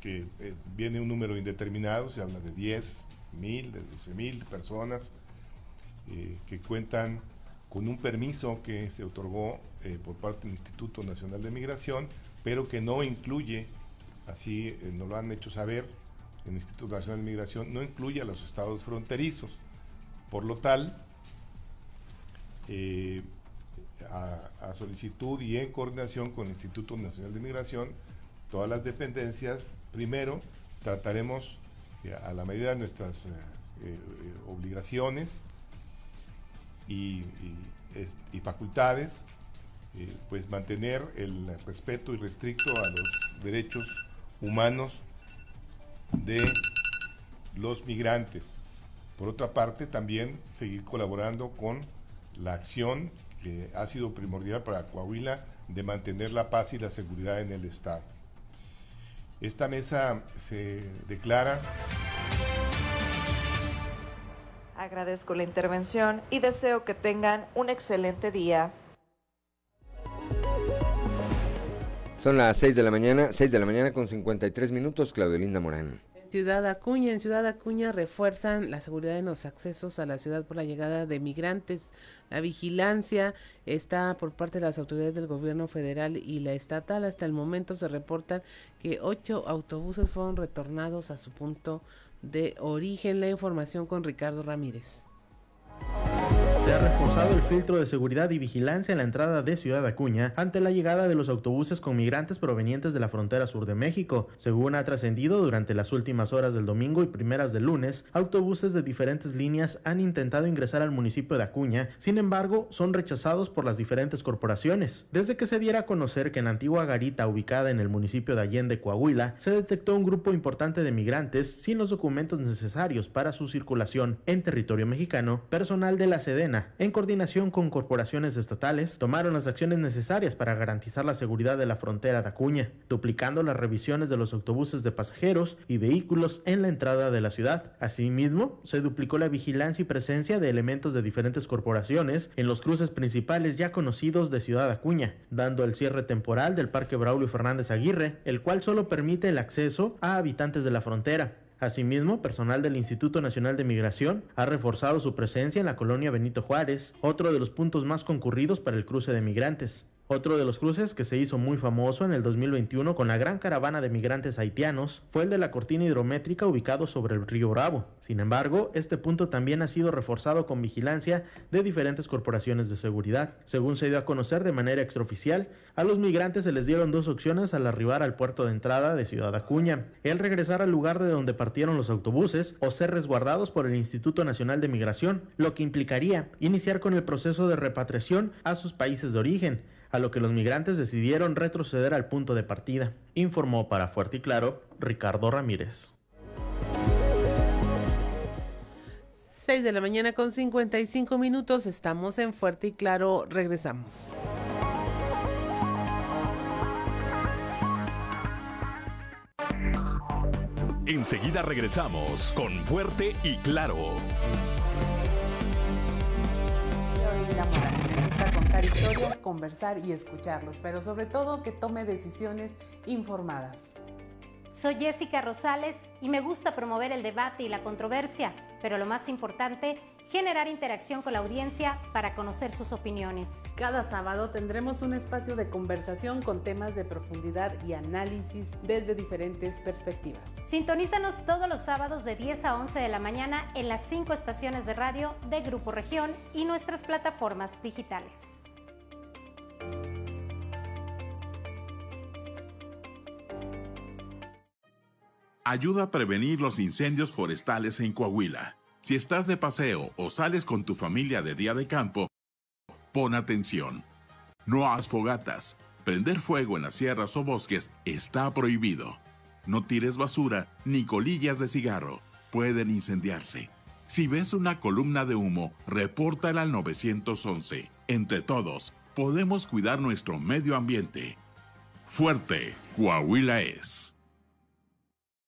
que eh, viene un número indeterminado, se habla de 10 mil, de 12 mil personas eh, que cuentan con un permiso que se otorgó por parte del Instituto Nacional de Migración, pero que no incluye así nos lo han hecho saber el Instituto Nacional de Migración, no incluye a los estados fronterizos. Por lo tal, a, solicitud y en coordinación con el Instituto Nacional de Migración, todas las dependencias, primero trataremos eh, a la medida de nuestras eh, obligaciones y, y facultades, pues mantener el respeto irrestricto a los derechos humanos de los migrantes. Por otra parte, también seguir colaborando con la acción que ha sido primordial para Coahuila de mantener la paz y la seguridad en el Estado. Esta mesa se declara. Agradezco la intervención y deseo que tengan un excelente día. Son las 6 de la mañana, 6 de la mañana con 53 minutos, Claudelinda Morán. Ciudad Acuña, en Ciudad Acuña refuerzan la seguridad en los accesos a la ciudad por la llegada de migrantes. La vigilancia está por parte de las autoridades del gobierno federal y la estatal. Hasta el momento se reportan que ocho autobuses fueron retornados a su punto de origen. La información con Ricardo Ramírez. Se ha reforzado el filtro de seguridad y vigilancia en la entrada de Ciudad Acuña ante la llegada de los autobuses con migrantes provenientes de la frontera sur de México. Según ha trascendido durante las últimas horas del domingo y primeras del lunes, autobuses de diferentes líneas han intentado ingresar al municipio de Acuña, sin embargo, son rechazados por las diferentes corporaciones. Desde que se diera a conocer que en la antigua garita ubicada en el municipio de Allende, Coahuila, se detectó un grupo importante de migrantes sin los documentos necesarios para su circulación en territorio mexicano, personal de la Sedena en coordinación con corporaciones estatales, tomaron las acciones necesarias para garantizar la seguridad de la frontera de Acuña, duplicando las revisiones de los autobuses de pasajeros y vehículos en la entrada de la ciudad. Asimismo, se duplicó la vigilancia y presencia de elementos de diferentes corporaciones en los cruces principales ya conocidos de Ciudad Acuña, dando el cierre temporal del Parque Braulio Fernández Aguirre, el cual solo permite el acceso a habitantes de la frontera. Asimismo, personal del Instituto Nacional de Migración ha reforzado su presencia en la colonia Benito Juárez, otro de los puntos más concurridos para el cruce de migrantes. Otro de los cruces que se hizo muy famoso en el 2021 con la gran caravana de migrantes haitianos fue el de la cortina hidrométrica ubicado sobre el río Bravo. Sin embargo, este punto también ha sido reforzado con vigilancia de diferentes corporaciones de seguridad. Según se dio a conocer de manera extraoficial, a los migrantes se les dieron dos opciones al arribar al puerto de entrada de Ciudad Acuña, el regresar al lugar de donde partieron los autobuses o ser resguardados por el Instituto Nacional de Migración, lo que implicaría iniciar con el proceso de repatriación a sus países de origen a lo que los migrantes decidieron retroceder al punto de partida, informó para Fuerte y Claro Ricardo Ramírez. 6 de la mañana con 55 minutos, estamos en Fuerte y Claro, regresamos. Enseguida regresamos con Fuerte y Claro. Historias, conversar y escucharlos, pero sobre todo que tome decisiones informadas. Soy Jessica Rosales y me gusta promover el debate y la controversia, pero lo más importante, generar interacción con la audiencia para conocer sus opiniones. Cada sábado tendremos un espacio de conversación con temas de profundidad y análisis desde diferentes perspectivas. Sintonízanos todos los sábados de 10 a 11 de la mañana en las cinco estaciones de radio de Grupo Región y nuestras plataformas digitales. Ayuda a prevenir los incendios forestales en Coahuila. Si estás de paseo o sales con tu familia de día de campo, Pon atención. No haz fogatas. Prender fuego en las sierras o bosques está prohibido. No tires basura ni colillas de cigarro. Pueden incendiarse. Si ves una columna de humo, repórtala al 911. Entre todos, podemos cuidar nuestro medio ambiente. Fuerte, Coahuila es.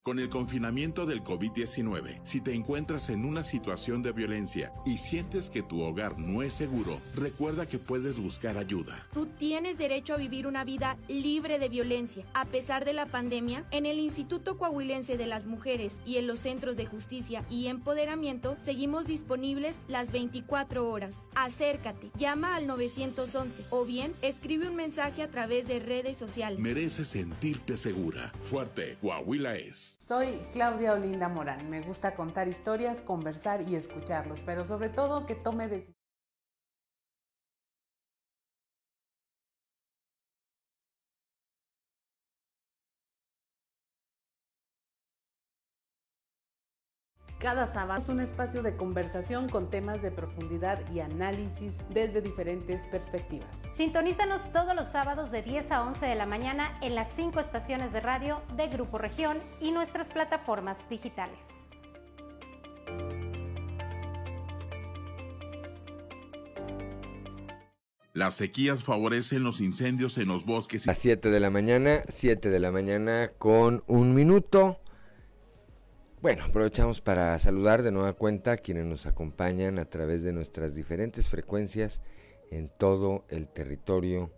Con el confinamiento del COVID-19, si te encuentras en una situación de violencia y sientes que tu hogar no es seguro, recuerda que puedes buscar ayuda. Tú tienes derecho a vivir una vida libre de violencia. A pesar de la pandemia, en el Instituto Coahuilense de las Mujeres y en los centros de justicia y empoderamiento seguimos disponibles las 24 horas. Acércate, llama al 911 o bien escribe un mensaje a través de redes sociales. Mereces sentirte segura. Fuerte, Coahuila es. Soy Claudia Olinda Morán. Me gusta contar historias, conversar y escucharlos, pero sobre todo que tome decisiones. Cada sábado es un espacio de conversación con temas de profundidad y análisis desde diferentes perspectivas. Sintonízanos todos los sábados de 10 a 11 de la mañana en las cinco estaciones de radio de Grupo Región y nuestras plataformas digitales. Las sequías favorecen los incendios en los bosques. A 7 de la mañana, 7 de la mañana con un minuto. Bueno, aprovechamos para saludar de nueva cuenta a quienes nos acompañan a través de nuestras diferentes frecuencias en todo el territorio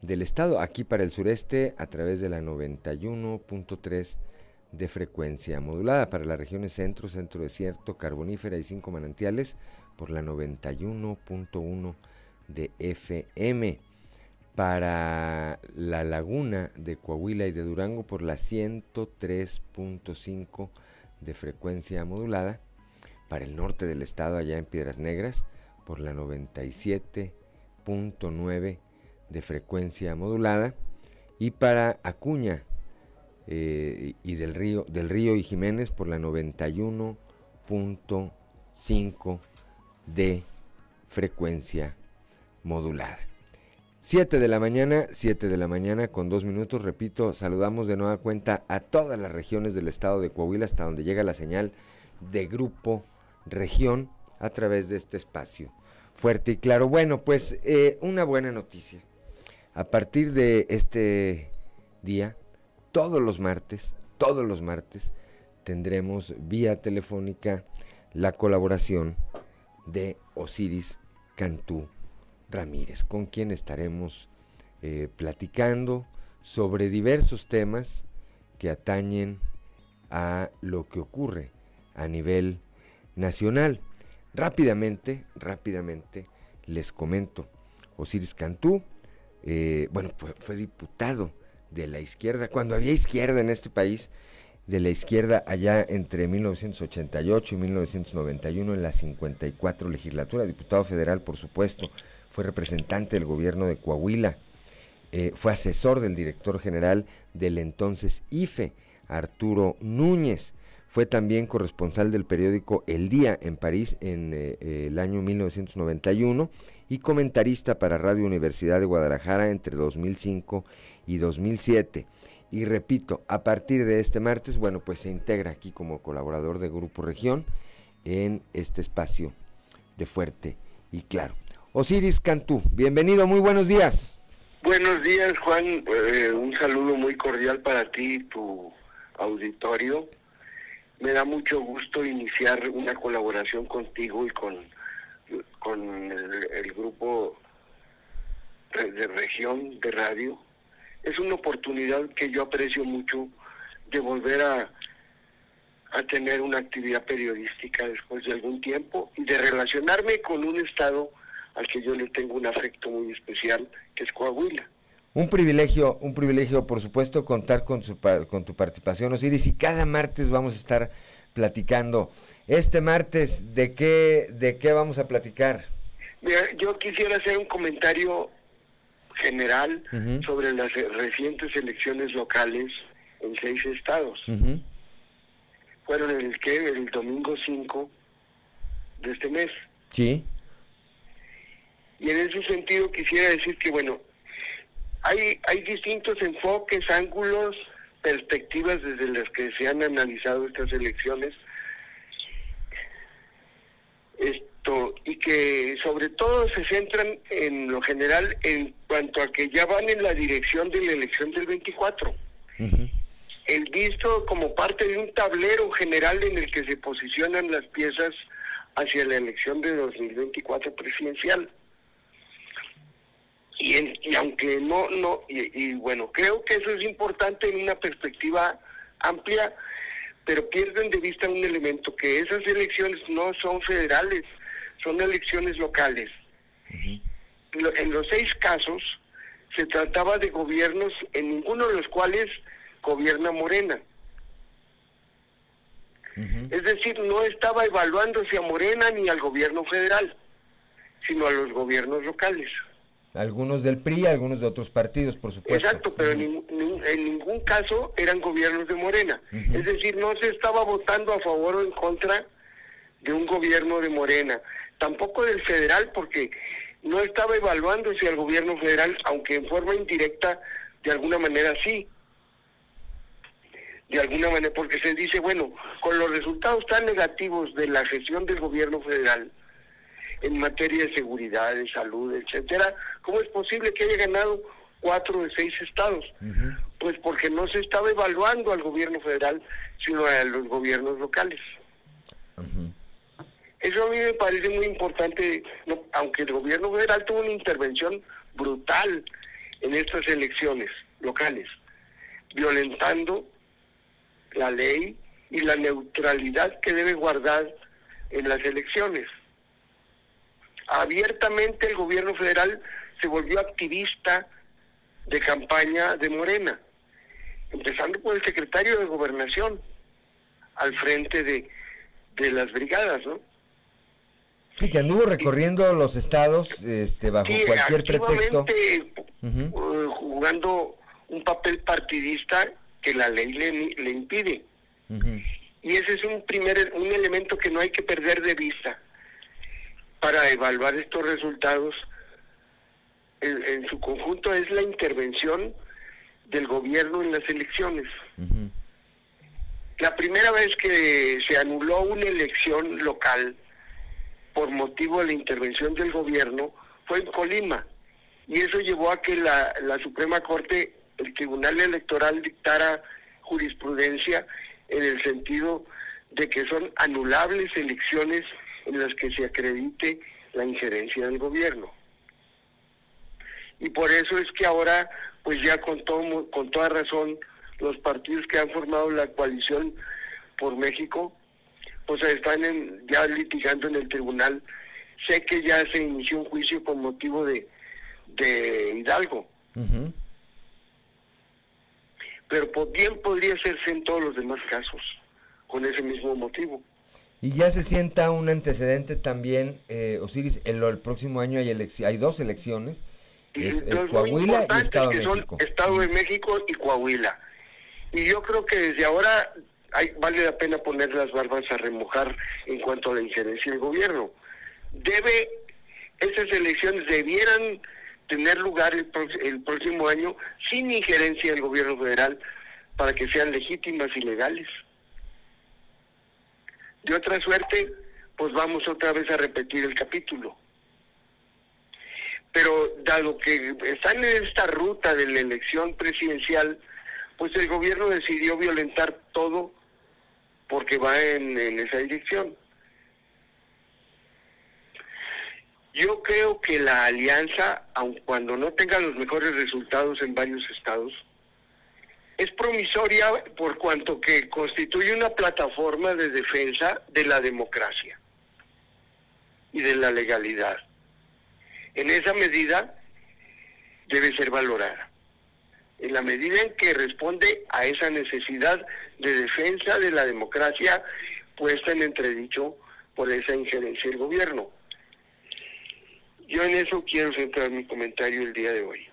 del estado. Aquí para el sureste a través de la 91.3 de frecuencia modulada. Para las regiones centro, centro desierto, carbonífera y cinco manantiales por la 91.1 de FM. Para la laguna de Coahuila y de Durango por la 103.5 de frecuencia modulada. Para el norte del estado, allá en Piedras Negras, por la 97.9 de frecuencia modulada. Y para Acuña eh, y del río, del río y Jiménez por la 91.5 de frecuencia modulada. 7 de la mañana, 7 de la mañana con dos minutos, repito, saludamos de nueva cuenta a todas las regiones del estado de Coahuila hasta donde llega la señal de grupo región a través de este espacio. Fuerte y claro. Bueno, pues eh, una buena noticia. A partir de este día, todos los martes, todos los martes, tendremos vía telefónica la colaboración de Osiris Cantú Ramírez, con quien estaremos eh, platicando sobre diversos temas que atañen a lo que ocurre a nivel nacional. Rápidamente, rápidamente les comento. Osiris Cantú, eh, bueno, fue, fue diputado de la izquierda, cuando había izquierda en este país, de la izquierda allá entre 1988 y 1991 en la 54 legislatura, diputado federal por supuesto, fue representante del gobierno de Coahuila, eh, fue asesor del director general del entonces IFE, Arturo Núñez, fue también corresponsal del periódico El Día en París en eh, eh, el año 1991 y comentarista para Radio Universidad de Guadalajara entre 2005 y 2007. Y repito, a partir de este martes, bueno, pues se integra aquí como colaborador de Grupo Región en este espacio de fuerte y claro. Osiris Cantú, bienvenido, muy buenos días. Buenos días, Juan. Eh, un saludo muy cordial para ti y tu auditorio. Me da mucho gusto iniciar una colaboración contigo y con, con el, el grupo de región de radio. Es una oportunidad que yo aprecio mucho de volver a, a tener una actividad periodística después de algún tiempo y de relacionarme con un estado al que yo le tengo un afecto muy especial, que es Coahuila. Un privilegio, un privilegio, por supuesto, contar con, su, con tu participación, Osiris, y cada martes vamos a estar platicando. Este martes, ¿de qué, de qué vamos a platicar? Mira, yo quisiera hacer un comentario general sobre las recientes elecciones locales en seis estados. Ujú. Fueron el que el domingo 5 de este mes. Sí, Y en ese sentido quisiera decir que, bueno, hay, hay distintos enfoques, ángulos, perspectivas desde las que se han analizado estas elecciones. Esto, y que sobre todo se centran en lo general en cuanto a que ya van en la dirección de la elección del 24. El visto como parte de un tablero general en el que se posicionan las piezas hacia la elección de 2024 presidencial. Y, y aunque no, no, y, bueno, creo que eso es importante en una perspectiva amplia, pero pierden de vista un elemento, que esas elecciones no son federales, son elecciones locales. En los seis casos se trataba de gobiernos en ninguno de los cuales gobierna Morena. Es decir, no estaba evaluándose a Morena ni al gobierno federal, sino a los gobiernos locales. Algunos del PRI, algunos de otros partidos, por supuesto. Exacto, pero en, ningún caso eran gobiernos de Morena. Es decir, no se estaba votando a favor o en contra de un gobierno de Morena. Tampoco del federal, porque no estaba evaluándose al gobierno federal, aunque en forma indirecta, de alguna manera sí de alguna manera, porque se dice, bueno, con los resultados tan negativos de la gestión del gobierno federal en materia de seguridad, de salud, etcétera, ¿cómo es posible que haya ganado cuatro de seis estados? Pues porque no se estaba evaluando al gobierno federal, sino a los gobiernos locales. Eso a mí me parece muy importante, aunque el gobierno federal tuvo una intervención brutal en estas elecciones locales, violentando la ley y la neutralidad que debe guardar en las elecciones. Abiertamente el gobierno federal se volvió activista de campaña de Morena, empezando por el secretario de Gobernación, al frente de, de las brigadas, ¿no? Sí, que anduvo recorriendo los estados este, bajo cualquier pretexto. Uh, jugando un papel partidista que la ley le, le impide. Y ese es un primer un elemento que no hay que perder de vista para evaluar estos resultados. En, su conjunto es la intervención del gobierno en las elecciones. La primera vez que se anuló una elección local por motivo de la intervención del gobierno fue en Colima. Y eso llevó a que la, la Suprema Corte el Tribunal Electoral dictara jurisprudencia en el sentido de que son anulables elecciones en las que se acredite la injerencia del gobierno. Y por eso es que ahora, pues ya con, todo, con toda razón, los partidos que han formado la coalición por México, pues están ya litigando en el tribunal. Sé que ya se inició un juicio con motivo de, de Hidalgo pero bien podría hacerse en todos los demás casos, con ese mismo motivo. Y ya se sienta un antecedente también, eh, Osiris, el, el próximo año hay, hay dos elecciones, es Coahuila y Estado de México. Estado de México y Coahuila. Y yo creo que desde ahora hay, vale la pena poner las barbas a remojar en cuanto a la injerencia del gobierno. Debe, esas elecciones debieran tener lugar el, el próximo año sin injerencia del gobierno federal para que sean legítimas y legales. De otra suerte, pues vamos otra vez a repetir el capítulo. Pero dado que están en esta ruta de la elección presidencial, pues el gobierno decidió violentar todo porque va en esa dirección. Yo creo que la alianza, aun cuando no tenga los mejores resultados en varios estados, es promisoria por cuanto que constituye una plataforma de defensa de la democracia y de la legalidad. En esa medida debe ser valorada. En la medida en que responde a esa necesidad de defensa de la democracia puesta en entredicho por esa injerencia del gobierno. Yo en eso quiero centrar mi comentario el día de hoy.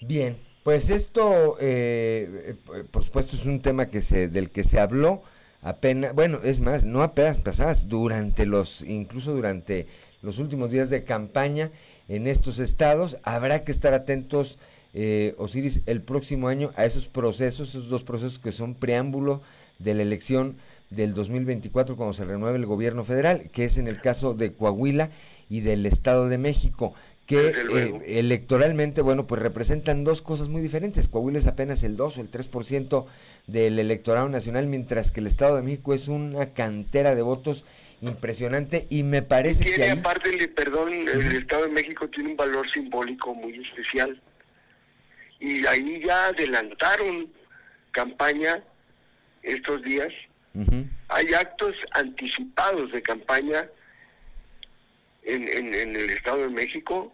Bien, pues esto, eh, eh, por supuesto, es un tema que se, del que se habló apenas, bueno, es más, no apenas pasadas, durante los, incluso durante los últimos días de campaña en estos estados. Habrá que estar atentos, eh, Osiris, el próximo año a esos procesos, esos dos procesos que son preámbulo de la elección del 2024 cuando se renueve el gobierno federal, que es en el caso de Coahuila y del Estado de México que eh, electoralmente, bueno, pues representan dos cosas muy diferentes. Coahuila es apenas el 2 o el 3% del electorado nacional, mientras que el Estado de México es una cantera de votos impresionante y me parece tiene, que... aparte, perdón, el Estado de México tiene un valor simbólico muy especial. Y ahí ya adelantaron campaña estos días. Hay actos anticipados de campaña en, en, el Estado de México.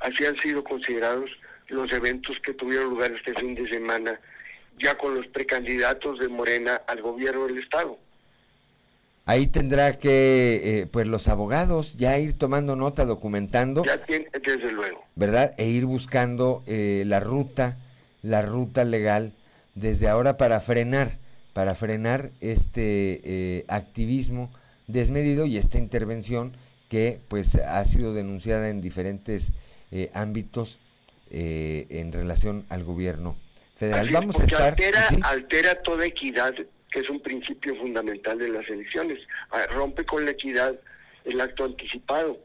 Así han sido considerados los eventos que tuvieron lugar este fin de semana, ya con los precandidatos de Morena al gobierno del Estado. Ahí tendrá que, eh, pues los abogados ya ir tomando nota, documentando. Ya tiene, desde luego. ¿Verdad? E ir buscando eh, la ruta, la ruta legal desde ahora para frenar, para frenar este eh, activismo desmedido y esta intervención que pues ha sido denunciada en diferentes ámbitos en relación al gobierno federal. Vamos a estar altera, altera toda equidad que es un principio fundamental de las elecciones. Ah, rompe con la equidad el acto anticipado.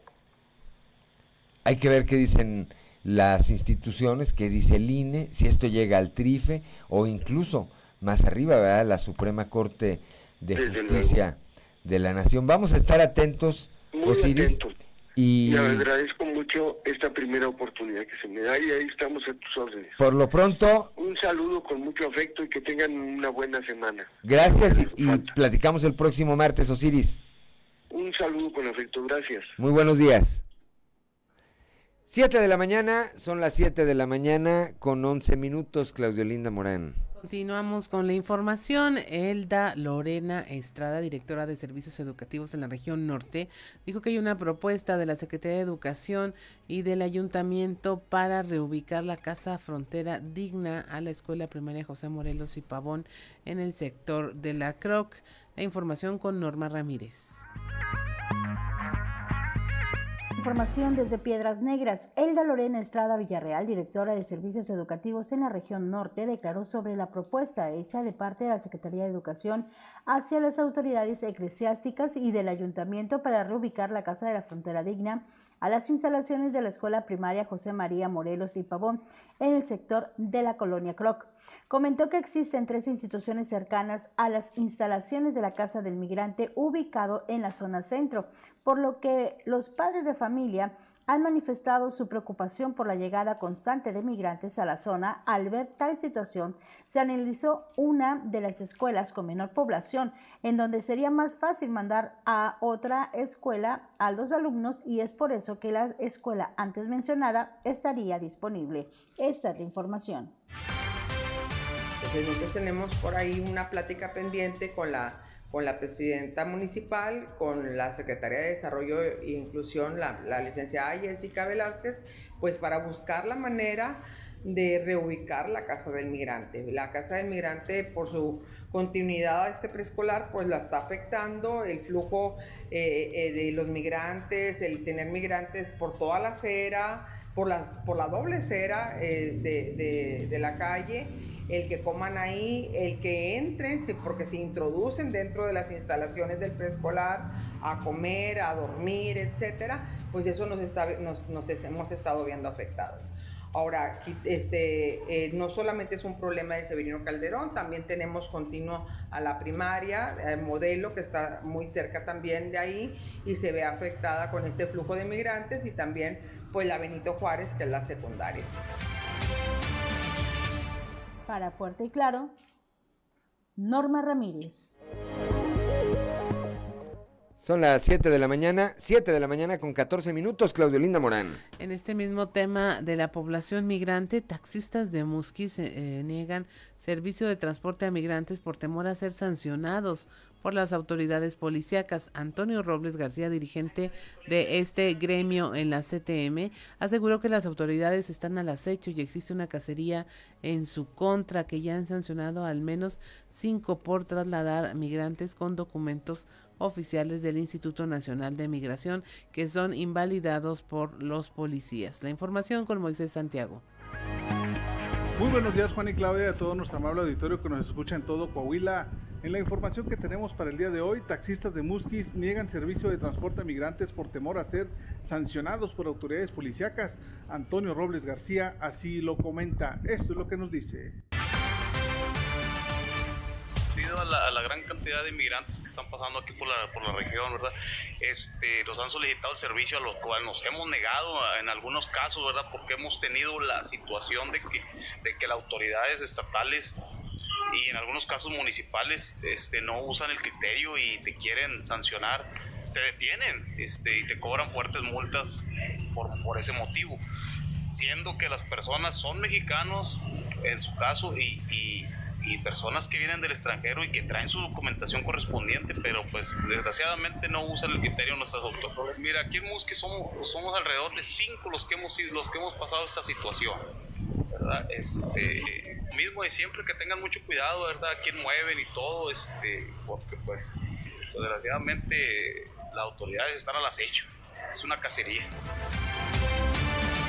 Hay que ver qué dicen las instituciones, qué dice el INE, si esto llega al TRIFE o incluso más arriba, ¿verdad? La Suprema Corte de Justicia de la Nación. Vamos a estar atentos, Muy Atentos. Y le agradezco mucho esta primera oportunidad que se me da y ahí estamos a tus órdenes. Por lo pronto... Un saludo con mucho afecto y que tengan una buena semana. Gracias y, platicamos el próximo martes, Osiris. Un saludo con afecto, gracias. Muy buenos días. Siete de la mañana, son las siete de la mañana con once minutos, Claudio Linda Morán. Continuamos con la información. Elda Lorena Estrada, directora de Servicios Educativos en la región norte, dijo que hay una propuesta de la Secretaría de Educación y del Ayuntamiento para reubicar la casa frontera digna a la Escuela Primaria José Morelos y Pavón en el sector de la CROC. La información con Norma Ramírez. Información desde Piedras Negras. Elda Lorena Estrada Villarreal, directora de Servicios Educativos en la región norte, declaró sobre la propuesta hecha de parte de la Secretaría de Educación hacia las autoridades eclesiásticas y del ayuntamiento para reubicar la Casa de la Frontera Digna a las instalaciones de la Escuela Primaria José María Morelos y Pavón en el sector de la colonia Croc. Comentó que existen tres instituciones cercanas a las instalaciones de la Casa del Migrante ubicado en la zona centro, por lo que los padres de familia han manifestado su preocupación por la llegada constante de migrantes a la zona. Al ver tal situación, se analizó una de las escuelas con menor población, en donde sería más fácil mandar a otra escuela a los alumnos y es por eso que la escuela antes mencionada estaría disponible. Esta es la información. Nosotros tenemos por ahí una plática pendiente con la, con la presidenta municipal, con la secretaria de Desarrollo e Inclusión, la, la licenciada Jessica Velázquez, pues para buscar la manera de reubicar la Casa del Migrante. La Casa del Migrante, por su continuidad a este preescolar, pues la está afectando el flujo eh, eh, de los migrantes, el tener migrantes por toda la acera, por la, por la doble acera eh, de, de la calle el que coman ahí, el que entren, porque se introducen dentro de las instalaciones del preescolar a comer, a dormir, etcétera, pues eso nos, está, nos, hemos estado viendo afectados. Ahora, este, eh, no solamente es un problema de Severino Calderón, también tenemos continuo a la primaria, el modelo que está muy cerca también de ahí y se ve afectada con este flujo de migrantes y también pues la Benito Juárez, que es la secundaria. Para Fuerte y Claro, Norma Ramírez. Son las 7 de la mañana, 7 de la mañana con 14 minutos, Claudio Linda Morán. En este mismo tema de la población migrante, taxistas de Musquis eh, niegan servicio de transporte a migrantes por temor a ser sancionados por las autoridades policíacas. Antonio Robles García, dirigente de este gremio en la CTM, aseguró que las autoridades están al acecho y existe una cacería en su contra, que ya han sancionado al menos cinco por trasladar migrantes con documentos oficiales del Instituto Nacional de Migración que son invalidados por los policías. La información con Moisés Santiago. Muy buenos días Juan y Claudia, a todo nuestro amable auditorio que nos escucha en todo Coahuila. En la información que tenemos para el día de hoy, taxistas de Musquis niegan servicio de transporte a migrantes por temor a ser sancionados por autoridades policíacas. Antonio Robles García así lo comenta. Esto es lo que nos dice a la, gran cantidad de inmigrantes que están pasando aquí por la, por la región, ¿verdad? Este, nos han solicitado el servicio a lo cual nos hemos negado en algunos casos, ¿verdad? Porque hemos tenido la situación de que, de que las autoridades estatales y en algunos casos municipales este, no usan el criterio y te quieren sancionar, te detienen este, y te cobran fuertes multas por, por ese motivo, siendo que las personas son mexicanos en su caso y, y y personas que vienen del extranjero y que traen su documentación correspondiente, pero pues desgraciadamente no usan el criterio de nuestras autoridades. Mira, aquí en Musque somos, somos alrededor de cinco los que hemos los que hemos pasado esta situación, ¿verdad? Este, mismo de siempre que tengan mucho cuidado, ¿verdad? quién mueven y todo, este, porque pues desgraciadamente las autoridades están al acecho, es una cacería.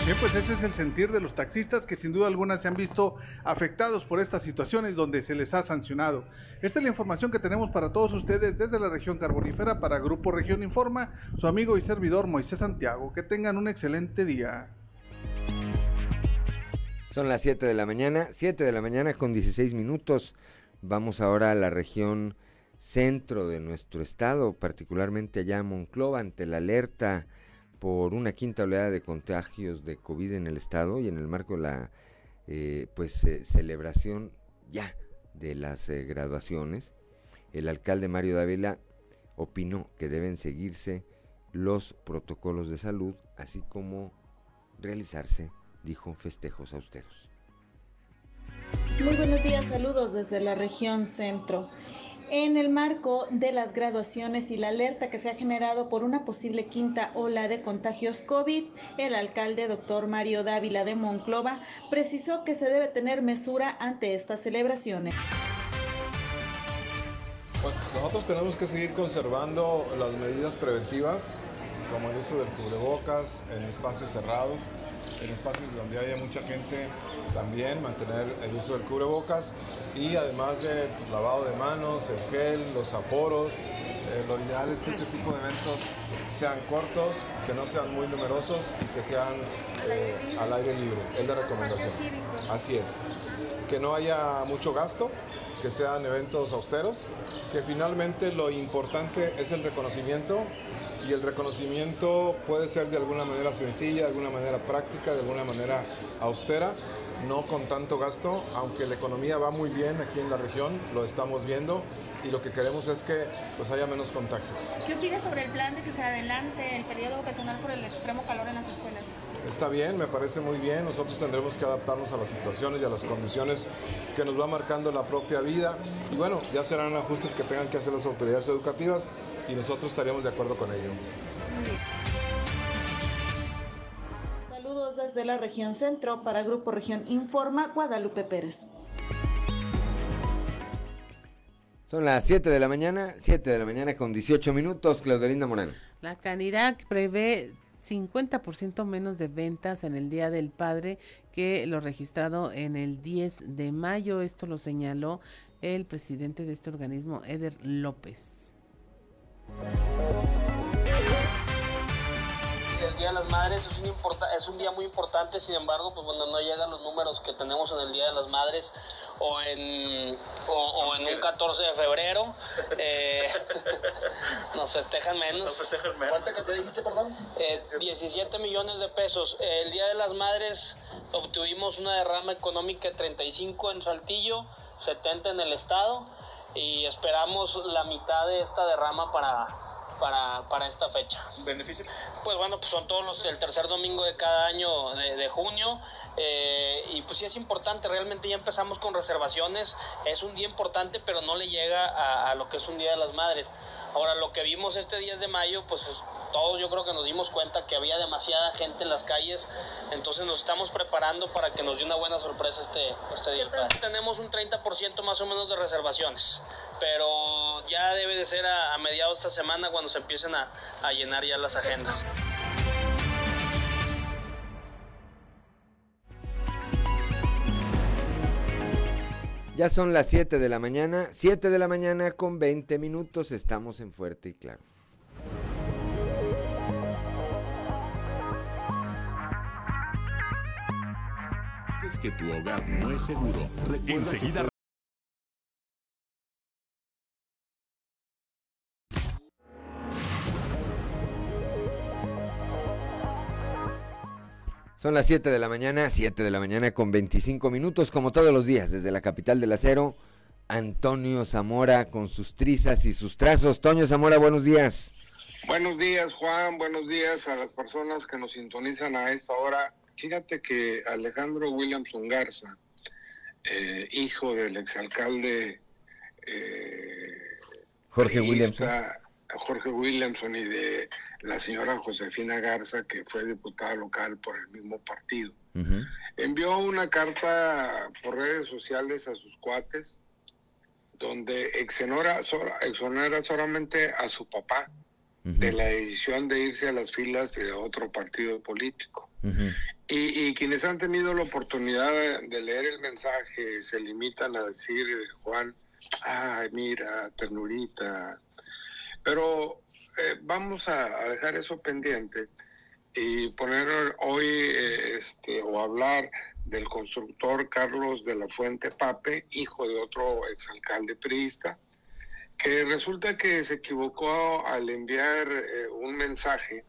Bien, pues ese es el sentir de los taxistas que sin duda alguna se han visto afectados por estas situaciones donde se les ha sancionado. Esta es la información que tenemos para todos ustedes desde la región carbonífera para Grupo Región Informa, su amigo y servidor Moisés Santiago. Que tengan un excelente día. Son las 7 de la mañana, 7 de la mañana con 16 minutos. Vamos ahora a la región centro de nuestro estado, particularmente allá en Monclova, ante la alerta por una quinta oleada de contagios de COVID en el estado y en el marco de la eh, pues eh, celebración ya de las eh, graduaciones, el alcalde Mario Dávila opinó que deben seguirse los protocolos de salud, así como realizarse, dijo, festejos austeros. Muy buenos días, saludos desde la región centro en el marco de las graduaciones y la alerta que se ha generado por una posible quinta ola de contagios COVID, el alcalde doctor Mario Dávila de Monclova precisó que se debe tener mesura ante estas celebraciones. Pues nosotros tenemos que seguir conservando las medidas preventivas, como el uso del cubrebocas en espacios cerrados, en espacios donde haya mucha gente también mantener el uso del cubrebocas y además de pues, lavado de manos, el gel, los aforos. Eh, lo ideal es que este tipo de eventos sean cortos, que no sean muy numerosos y que sean eh, al aire libre. Es la recomendación. Así es. Que no haya mucho gasto, que sean eventos austeros, que finalmente lo importante es el reconocimiento y el reconocimiento puede ser de alguna manera sencilla, de alguna manera práctica, de alguna manera austera, no con tanto gasto, aunque la economía va muy bien aquí en la región, lo estamos viendo y lo que queremos es que pues haya menos contagios. ¿Qué opinas sobre el plan de que se adelante el periodo vocacional por el extremo calor en las escuelas? Está bien, me parece muy bien. Nosotros tendremos que adaptarnos a las situaciones y a las condiciones que nos va marcando la propia vida. Y bueno, ya serán ajustes que tengan que hacer las autoridades educativas y nosotros estaríamos de acuerdo con ello. Saludos desde la región centro para Grupo Región Informa, Guadalupe Pérez. Son las 7 de la mañana, 7 de la mañana con 18 minutos, Claudelinda Moreno. La Canirac prevé 50% menos de ventas en el Día del Padre que lo registrado en el 10 de mayo. Esto lo señaló el presidente de este organismo, Eder López. El Día de las Madres es un, es un día muy importante, sin embargo, pues cuando no llegan los números que tenemos en el Día de las Madres o en, o, en un 14 de febrero, eh, (laughs) nos festejan menos. ¿Cuánto que te dijiste, perdón? 17 eh, millones de pesos. El Día de las Madres obtuvimos una derrama económica de 35 en Saltillo, 70 en el Estado y esperamos la mitad de esta derrama para, para, esta fecha. ¿Beneficio? Pues bueno, pues son todos los el tercer domingo de cada año de, junio eh, y pues sí es importante, realmente ya empezamos con reservaciones, es un día importante pero no le llega a, a, lo que es un Día de las Madres. Ahora lo que vimos este 10 de mayo pues todos yo creo que nos dimos cuenta que había demasiada gente en las calles, entonces nos estamos preparando para que nos dé una buena sorpresa este, este día. Tenemos un 30% más o menos de reservaciones, pero ya debe de ser a, mediados de esta semana cuando se empiecen a, a llenar ya las agendas. Ya son las 7 de la mañana, 7 de la mañana con 20 minutos, estamos en Fuerte y Claro. Es que tu hogar no es seguro. Enseguida Son las 7 de la mañana, 7 de la mañana con 25 minutos, como todos los días, desde la capital del acero, Antonio Zamora con sus trizas y sus trazos. Toño Zamora, buenos días. Buenos días, Juan, buenos días a las personas que nos sintonizan a esta hora. Fíjate que Alejandro Williamson Garza, eh, hijo del exalcalde eh, Jorge Williamson. Jorge Williamson y de la señora Josefina Garza, que fue diputada local por el mismo partido. Envió una carta por redes sociales a sus cuates, donde exonera, exonera solamente a su papá de la decisión de irse a las filas de otro partido político. y, quienes han tenido la oportunidad de, leer el mensaje se limitan a decir, Juan, ay, mira, ternurita. Pero eh, vamos a, dejar eso pendiente y poner hoy eh, este, o hablar del constructor Carlos de la Fuente Pape, hijo de otro exalcalde priista, que resulta que se equivocó al enviar eh, un mensaje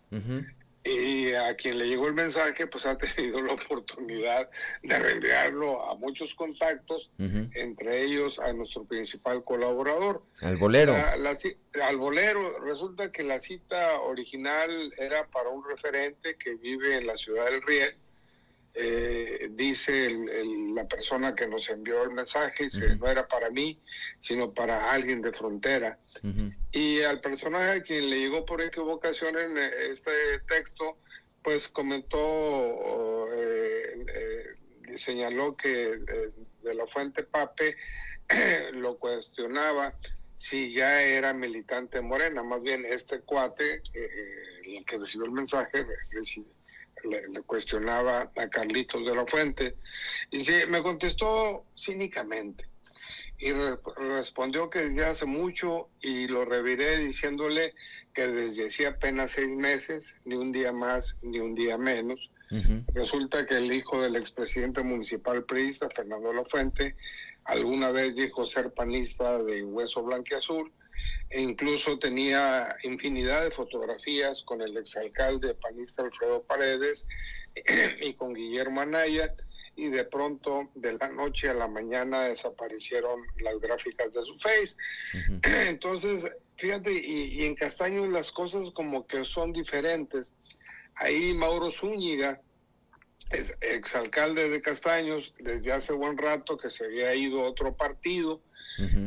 y a quien le llegó el mensaje, pues ha (laughs) tenido la oportunidad de reenviarlo a muchos contactos, entre ellos a nuestro principal colaborador. Al bolero. al bolero. Resulta que la cita original era para un referente que vive en la ciudad del Riel eh, dice la persona que nos envió el mensaje, no era para mí, sino para alguien de frontera. Y al personaje a quien le llegó por equivocación en eh, este texto, pues comentó, eh, eh, señaló que de la fuente Pape (clears throat) lo cuestionaba si ya era militante morena, más bien este cuate, el que recibió el mensaje, recibió le, cuestionaba a Carlitos de la Fuente, y sí, me contestó cínicamente y respondió que desde hace mucho y lo reviré diciéndole que desde hacía apenas seis meses, ni un día más ni un día menos. Resulta que el hijo del expresidente municipal priista, Fernando La Fuente, alguna vez dijo ser panista de hueso blanqueazul e incluso tenía infinidad de fotografías con el exalcalde panista Alfredo Paredes (clears throat) y con Guillermo Anaya y de pronto de la noche a la mañana desaparecieron las gráficas de su face. (clears throat) Entonces, fíjate, y, en Castaños las cosas como que son diferentes. Ahí Mauro Zúñiga, es exalcalde de Castaños desde hace buen rato que se había ido a otro partido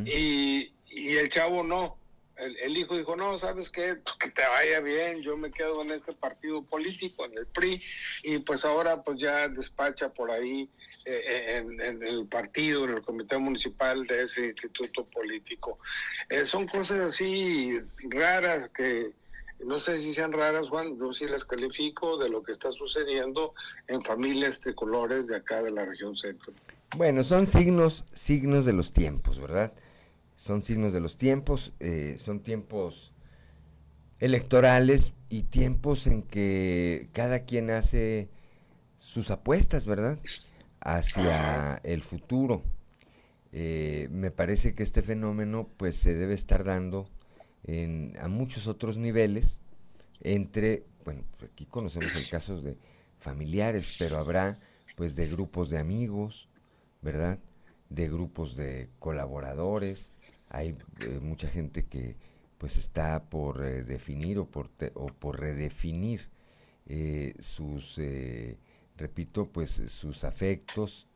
y, y el chavo no. El, hijo dijo, no, ¿sabes qué? (laughs) Que te vaya bien, yo me quedo en este partido político, en el PRI, y pues ahora pues ya despacha por ahí eh, eh, en, el partido, en el comité municipal de ese instituto político. Eh, son cosas así raras que no sé si sean raras, Juan, yo sí las califico de lo que está sucediendo en familias de colores de acá de la región centro. Bueno, son signos, signos de los tiempos, ¿verdad? Son signos de los tiempos, eh, son tiempos electorales y tiempos en que cada quien hace sus apuestas, ¿verdad? Hacia el futuro. Eh, me parece que este fenómeno pues se debe estar dando en, a muchos otros niveles, entre, bueno, pues, aquí conocemos el caso de familiares, pero habrá pues de grupos de amigos, ¿verdad? De grupos de colaboradores, hay eh, mucha gente que pues está por eh, definir o por, o por redefinir eh, sus, repito, pues sus afectos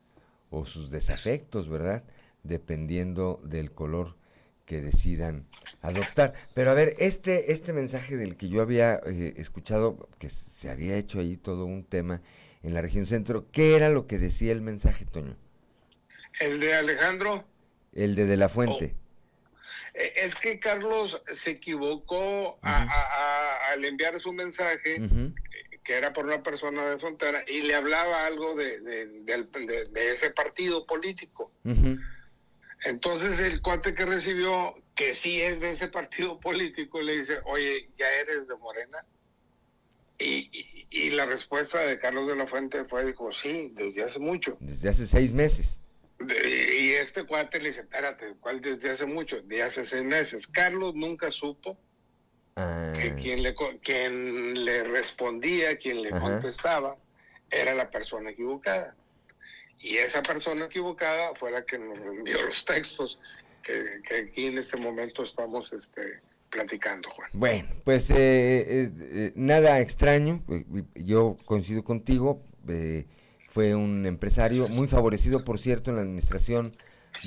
o sus desafectos, ¿verdad? Dependiendo del color que decidan adoptar. Pero a ver, este, este mensaje del que yo había escuchado, que se había hecho ahí todo un tema en la región centro, ¿qué era lo que decía el mensaje, Toño? El de Alejandro. El de De La Fuente. Oh, Eh, Es que Carlos se equivocó a- a- a- al enviar su mensaje, que era por una persona de frontera, y le hablaba algo de, de- del- de- de ese partido político. Entonces el cuate que recibió, que sí es de ese partido (laughs) político, le dice, oye, ¿ya eres de Morena? Y, y- y la respuesta de Carlos de la Fuente fue, dijo, sí, desde hace mucho. Desde hace seis meses. Y este cuate le dice, espérate, ¿cuál desde hace mucho? De hace seis meses. Carlos nunca supo Ah, que quien le, quien le respondía, quien le Ajá. contestaba, era la persona equivocada. Y esa persona equivocada fue la que nos envió los textos que, que aquí en este momento estamos este, platicando, Juan. Bueno, pues eh, eh, eh, nada extraño, eh, yo coincido contigo, eh, fue un empresario muy favorecido, por cierto, en la administración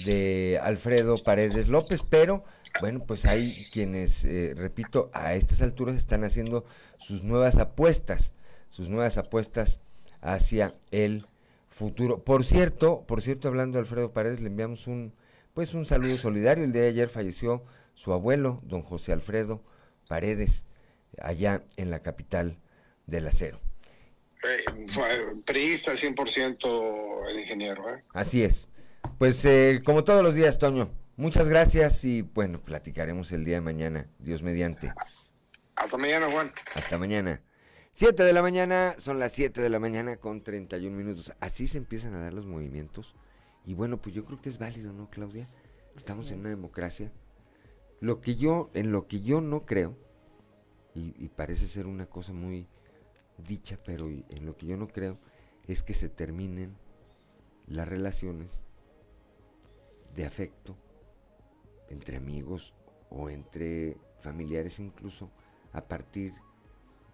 de Alfredo Paredes López, pero bueno, pues hay quienes, eh, repito, a estas alturas están haciendo sus nuevas apuestas, sus nuevas apuestas hacia el futuro. Por cierto, por cierto, hablando de Alfredo Paredes, le enviamos un, pues un saludo solidario. El día de ayer falleció su abuelo, don José Alfredo Paredes, allá en la capital del acero. Priista 100% el ingeniero. ¿eh? Así es. Pues eh, como todos los días, Toño, muchas gracias y bueno, platicaremos el día de mañana, Dios mediante. Hasta mañana, Juan. Hasta mañana. 7 de la mañana, son las 7 de la mañana con 31 minutos. Así se empiezan a dar los movimientos. Y bueno, pues yo creo que es válido, ¿no, Claudia? Estamos en una democracia. Lo que yo, en lo que yo no creo, y, y parece ser una cosa muy dicha, pero en lo que yo no creo, es que se terminen las relaciones de afecto entre amigos o entre familiares incluso a partir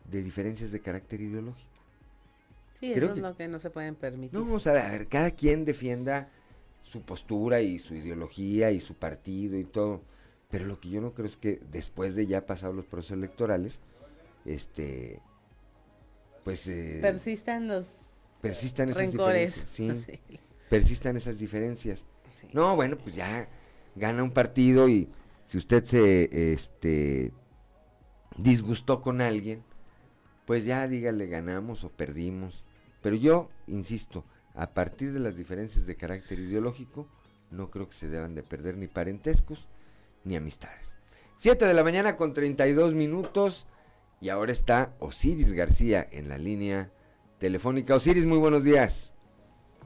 de diferencias de carácter ideológico. Sí, Creo eso que- es lo que no se pueden permitir. No, vamos a ver, a ver, cada quien defienda su postura y su ideología y su partido y todo, pero lo que yo no creo es que después de ya pasados los procesos electorales, este, pues eh, Persistan los persistan esas rencores. diferencias, sí, (laughs) Sí. persistan esas diferencias. No, bueno, pues ya gana un partido y si usted se este disgustó con alguien, pues ya dígale ganamos o perdimos. Pero yo insisto, a partir de las diferencias de carácter ideológico, no creo que se deban de perder ni parentescos ni amistades. 7 de la mañana con 32 minutos y ahora está Osiris García en la línea telefónica. Osiris, muy buenos días.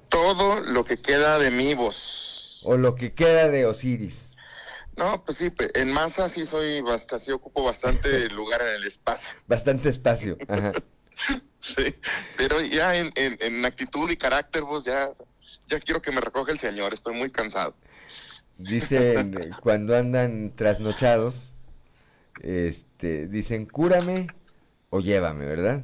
todo lo que queda de mi voz. O lo que queda de Osiris. No, pues sí, en masa sí soy bastante, sí ocupo bastante (laughs) lugar en el espacio. Bastante espacio. (laughs) Ajá. Sí, pero ya en, en, en actitud y carácter, vos ya, ya quiero que me recoja el señor, estoy muy cansado. Dicen (laughs) eh, cuando andan trasnochados, este, dicen cúrame o llévame, ¿verdad?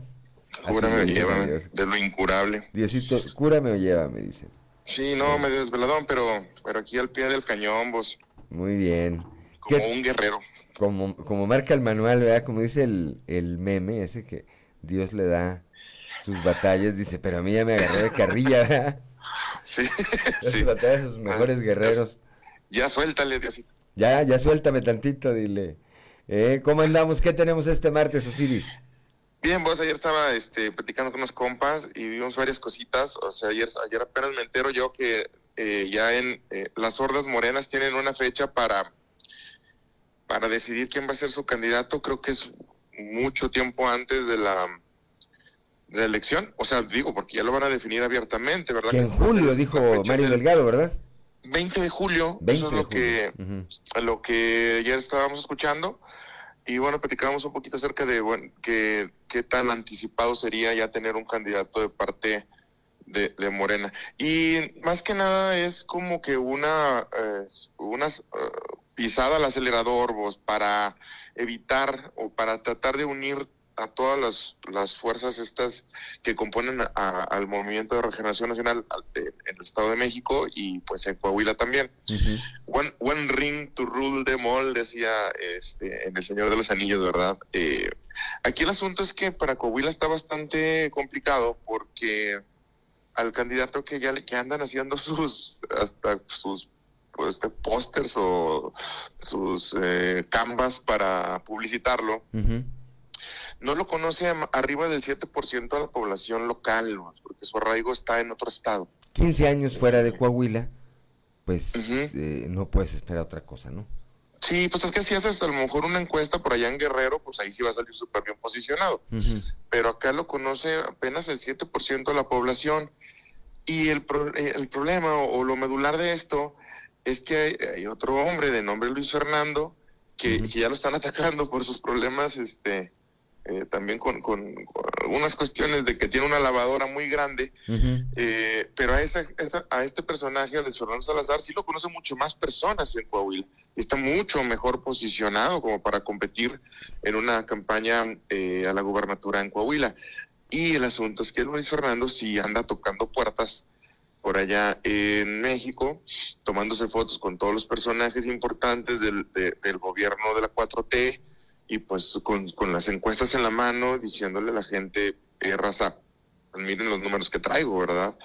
Dicen a llévame, Dios. de lo incurable. Diosito, cúrame o llévame, dicen. Sí, no, medio desveladón, pero, pero aquí al pie del cañón, vos, Muy bien. como ¿Qué- un guerrero. como, como marca el manual, ¿verdad? Como dice el, el meme ese que Dios le da sus batallas, dice, pero a mí ya me agarró de carrilla, ¿verdad? (laughs) Sí, (laughs) Sus batallas, sus mejores guerreros. ya suéltale, Diosito. Ya, ya suéltame tantito, dile. Eh, ¿Cómo andamos? ¿Qué tenemos este martes, Osiris? Bien, vos ayer estaba este, platicando con unos compas y vimos varias cositas. O sea, ayer, ayer apenas me entero yo que eh, ya en eh, las hordas morenas tienen una fecha para, para decidir quién va a ser su candidato. Creo que es mucho tiempo antes de la, de la elección. O sea, digo, porque ya lo van a definir abiertamente, ¿verdad? Que en julio, dijo Mario el Delgado, ¿verdad? 20 de julio. 20 eso es lo que. Ujú. lo que ayer estábamos escuchando. Y bueno, platicábamos un poquito acerca de bueno, que, qué tan anticipado sería ya tener un candidato de parte de, de Morena. Y más que nada es como que una, eh, una eh, pisada al acelerador vos, para evitar o para tratar de unir a todas las, las fuerzas estas que componen a- a- al movimiento de regeneración nacional en el Estado de México y pues en Coahuila también. One, one ring to rule them all, decía este, en El Señor de los Anillos, ¿verdad? Eh, aquí el asunto es que para Coahuila está bastante complicado porque al candidato que ya le que andan haciendo (laughs) sus hasta sus este, pósters o sus eh, canvas para publicitarlo, no lo conoce arriba del 7% de la población local, porque su arraigo está en otro estado. 15 años fuera de Coahuila, pues eh, no puedes esperar otra cosa, ¿no? Sí, pues es que si haces a lo mejor una encuesta por allá en Guerrero, pues ahí sí va a salir súper bien posicionado. Pero acá lo conoce apenas el 7% de la población. Y el, eh, el problema o, lo medular de esto es que hay, otro hombre de nombre Luis Fernando que, que, ya lo están (laughs) atacando por sus problemas este, eh, también con, con, algunas cuestiones de que tiene una lavadora muy grande, eh, pero a, esa, a este personaje, Fernando Salazar, sí lo conocen mucho más personas en Coahuila. Está mucho mejor posicionado como para competir en una campaña eh, a la gubernatura en Coahuila. Y el asunto es que Luis Fernando sí anda tocando puertas por allá en México, tomándose fotos con todos los personajes importantes del, del gobierno de la 4T, y pues con, con, las encuestas en la mano diciéndole a la gente, eh, raza, pues miren los números que traigo, ¿verdad?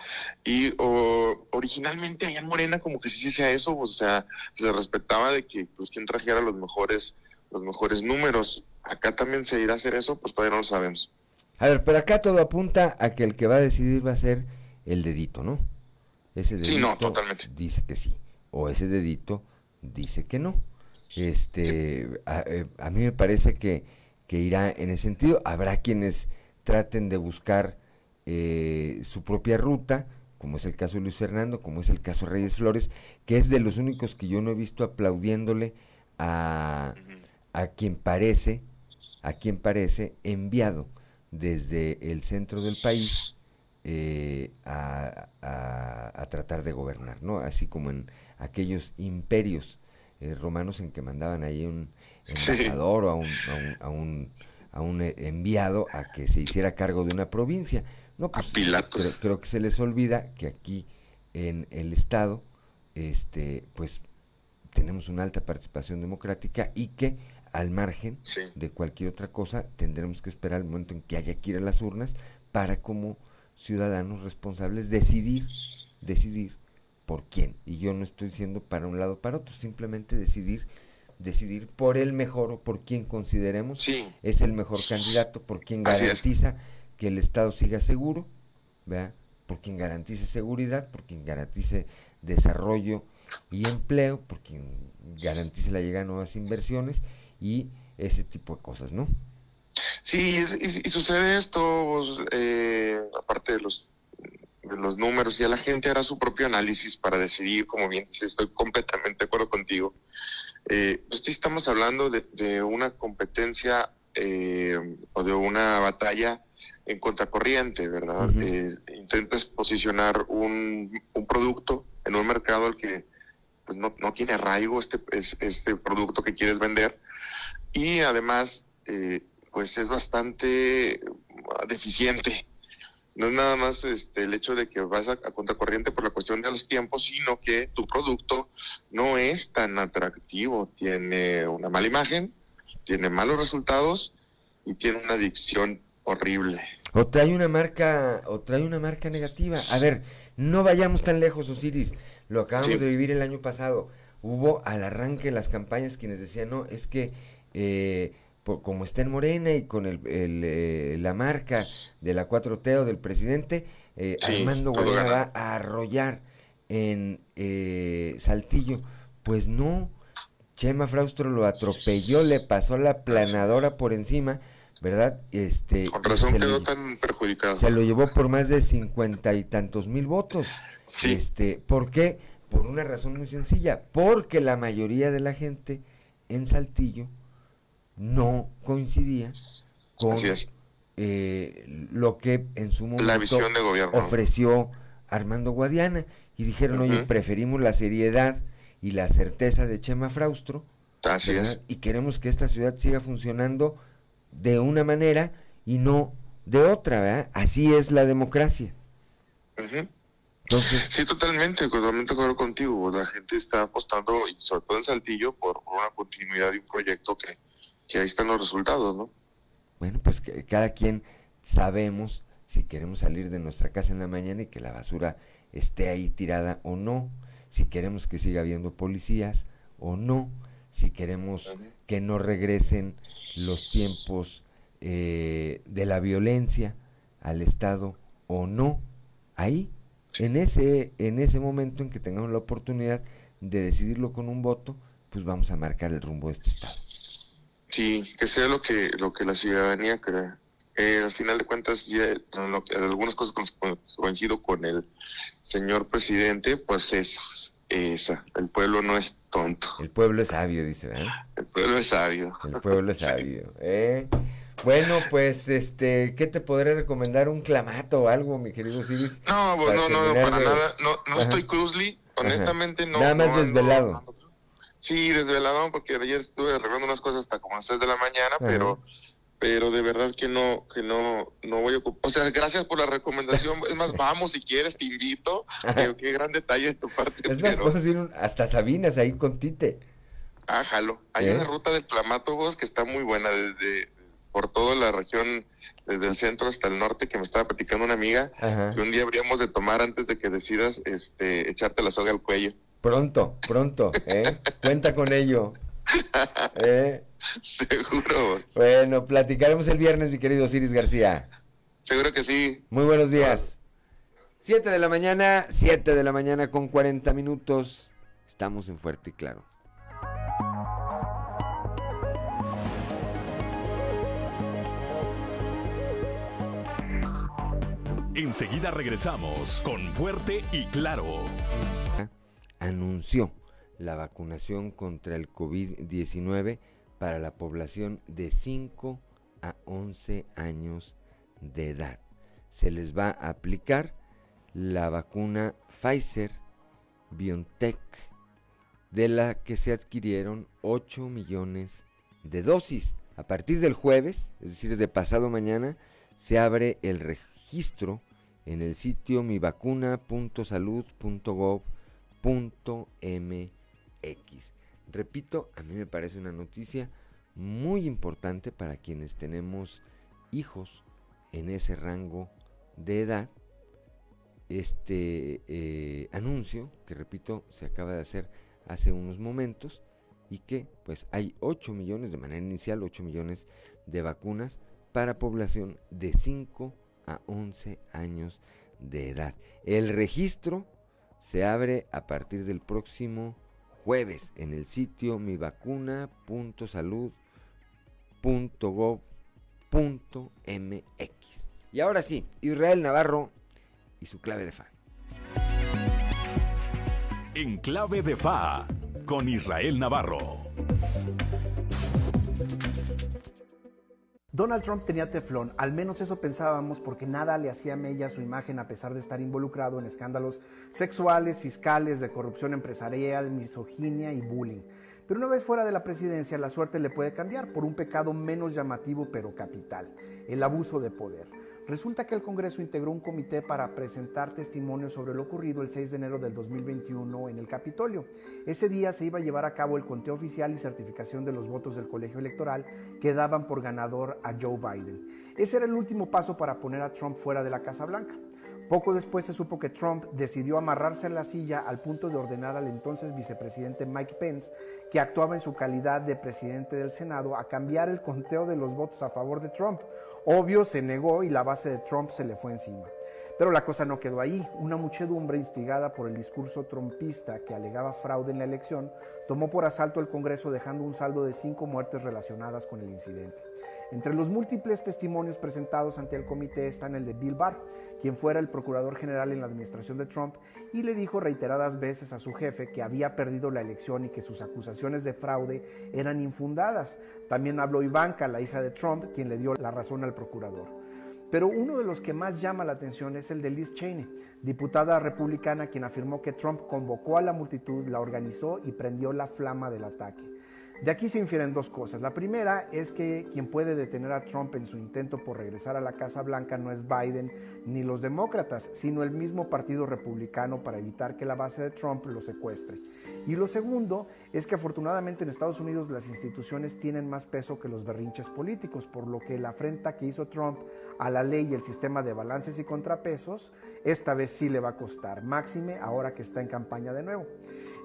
Y originalmente allá en Morena como que sí se hacía eso, o sea, se respetaba de que pues quien trajera los mejores, los mejores números. Acá también se irá a hacer eso, pues todavía no lo sabemos. A ver, pero acá todo apunta a que el que va a decidir va a ser el dedito, ¿no? Ese dedito sí, no, totalmente. dice que sí, o ese dedito dice que no. Este, eh, a, mí me parece que, que, irá en ese sentido. Habrá quienes traten de buscar eh, su propia ruta, como es el caso de Luis Fernando, como es el caso de Reyes Flores, que es de los únicos que yo no he visto aplaudiéndole a, a quien parece, a quien parece enviado desde el centro del país eh, a, a, a, tratar de gobernar, ¿no? Así como en aquellos imperios eh, romanos en que mandaban ahí un embajador o a un, a un, a un, eh, enviado a que se hiciera cargo de una provincia. No, pues creo, que se les olvida que aquí en el Estado, este, pues tenemos una alta participación democrática y que al margen de cualquier otra cosa tendremos que esperar el momento en que haya que ir a las urnas para como ciudadanos responsables decidir, decidir por quién. Y yo no estoy diciendo para un lado o para otro, simplemente decidir decidir por el mejor o por quien consideremos es el mejor candidato, por quien garantiza que el Estado siga seguro, ¿verdad? por quien garantice seguridad, por quien garantice desarrollo y empleo, por quien garantice la llegada de nuevas inversiones y ese tipo de cosas, ¿no? Sí, y, sucede esto, eh, aparte de los de los números, y a la gente hará su propio análisis para decidir, como bien dices, estoy completamente de acuerdo contigo. Eh, pues estamos hablando de, una competencia eh, o de una batalla en contracorriente, ¿verdad? Eh, intentas posicionar un, un, producto en un mercado al que pues, no, no, tiene arraigo este, este producto que quieres vender y además eh, pues es bastante deficiente no es nada más este, el hecho de que vas a, contracorriente por la cuestión de los tiempos, sino que tu producto no es tan atractivo, tiene una mala imagen, tiene malos resultados y tiene una adicción horrible. O trae una marca, o trae una marca negativa. A ver, no vayamos tan lejos, Osiris. Lo acabamos de vivir el año pasado. Hubo al arranque las campañas quienes decían, no, es que eh, como está en Morena y con el, eh, la marca de la 4T o del presidente, eh, Armando Guadiana va a arrollar en eh, Saltillo. Pues no, Chema Fraustro lo atropelló, le pasó la planadora por encima, ¿verdad? Este, con razón quedó tan perjudicado. Se lo llevó por más de cincuenta y tantos mil votos. Este, ¿Por qué? Por una razón muy sencilla, porque la mayoría de la gente en Saltillo no coincidía con eh, lo que en su momento ofreció Armando Guadiana. Y dijeron, oye, preferimos la seriedad y la certeza de Chema Fraustro y queremos que esta ciudad siga funcionando de una manera y no de otra, ¿verdad? Así es la democracia. Entonces, sí, totalmente, totalmente acuerdo contigo. La gente está apostando, y sobre todo en Saltillo, por una continuidad de un proyecto que, que ahí están los resultados, ¿no? Bueno, pues que cada quien sabemos si queremos salir de nuestra casa en la mañana y que la basura esté ahí tirada o no, si queremos que siga habiendo policías o no, si queremos que no regresen los tiempos eh, de la violencia al Estado o no. Ahí, en ese, en ese momento en que tengamos la oportunidad de decidirlo con un voto, pues vamos a marcar el rumbo de este Estado. Sí, que sea lo que, lo que la ciudadanía crea. Eh, al final de cuentas, ya, en lo que- algunas cosas con- coincido con el señor presidente, pues es esa. El pueblo no es tonto. El pueblo es sabio, dice, ¿verdad? El pueblo es sabio. El pueblo es (laughs) sabio, ¿eh? Bueno, pues, este, ¿qué te podré recomendar? ¿Un clamato o algo, mi querido Ciris? No, pues, no, no, no, para de- nada. No, no Ajá. estoy cruzly. Honestamente, no. Nada más no desvelado. Sí, desvelado, porque ayer estuve arreglando unas cosas hasta como las 3 de la mañana, pero pero de verdad que no, que no, no voy a ocupar. O sea, gracias por la recomendación. Es más, (laughs) vamos si quieres, te invito. Qué, qué gran detalle de tu parte. Es más, podemos ir hasta Sabinas ahí con Tite. ah, jalo. Hay ¿Eh? una ruta del Clamátodos que está muy buena desde por toda la región, desde el centro hasta el norte, que me estaba platicando una amiga, Ajá. que un día habríamos de tomar antes de que decidas este, echarte la soga al cuello. Pronto, pronto, ¿eh? Cuenta con ello. ¿Eh? Seguro. Bueno, platicaremos el viernes, mi querido Ciris García. Seguro que sí. Muy buenos días. 7 de la mañana, 7 de la mañana con 40 minutos. Estamos en Fuerte y Claro. Enseguida regresamos con Fuerte y Claro. Anunció la vacunación contra el COVID-19 para la población de 5 a 11 años de edad. Se les va a aplicar la vacuna Pfizer BioNTech, de la que se adquirieron 8 millones de dosis. A partir del jueves, es decir, de pasado mañana, se abre el registro en el sitio mivacuna.salud.gov.mx. Repito, a mí me parece una noticia muy importante para quienes tenemos hijos en ese rango de edad. Este eh, anuncio, que repito, se acaba de hacer hace unos momentos y que pues hay 8 millones, de manera inicial, 8 millones de vacunas para población de 5 a 11 años de edad. El registro se abre a partir del próximo jueves en el sitio mivacuna.salud.gov.mx. Y ahora sí, Israel Navarro y su clave de fa. En clave de FA con Israel Navarro. Donald Trump tenía teflón, al menos eso pensábamos porque nada le hacía mella a su imagen a pesar de estar involucrado en escándalos sexuales, fiscales, de corrupción empresarial, misoginia y bullying. Pero una vez fuera de la presidencia, la suerte le puede cambiar por un pecado menos llamativo pero capital, el abuso de poder. Resulta que el Congreso integró un comité para presentar testimonios sobre lo ocurrido el 6 de enero del 2021 en el Capitolio. Ese día se iba a llevar a cabo el conteo oficial y certificación de los votos del colegio electoral que daban por ganador a Joe Biden. Ese era el último paso para poner a Trump fuera de la Casa Blanca. Poco después se supo que Trump decidió amarrarse en la silla al punto de ordenar al entonces vicepresidente Mike Pence, que actuaba en su calidad de presidente del Senado, a cambiar el conteo de los votos a favor de Trump. Obvio se negó y la base de Trump se le fue encima. Pero la cosa no quedó ahí. Una muchedumbre instigada por el discurso trumpista que alegaba fraude en la elección tomó por asalto el Congreso dejando un saldo de cinco muertes relacionadas con el incidente. Entre los múltiples testimonios presentados ante el comité están el de Bill Barr, quien fuera el procurador general en la administración de Trump y le dijo reiteradas veces a su jefe que había perdido la elección y que sus acusaciones de fraude eran infundadas. También habló Ivanka, la hija de Trump, quien le dio la razón al procurador. Pero uno de los que más llama la atención es el de Liz Cheney, diputada republicana quien afirmó que Trump convocó a la multitud, la organizó y prendió la flama del ataque. De aquí se infieren dos cosas. La primera es que quien puede detener a Trump en su intento por regresar a la Casa Blanca no es Biden ni los demócratas, sino el mismo Partido Republicano para evitar que la base de Trump lo secuestre. Y lo segundo es que afortunadamente en Estados Unidos las instituciones tienen más peso que los berrinches políticos, por lo que la afrenta que hizo Trump a la ley y el sistema de balances y contrapesos, esta vez sí le va a costar, máxime ahora que está en campaña de nuevo.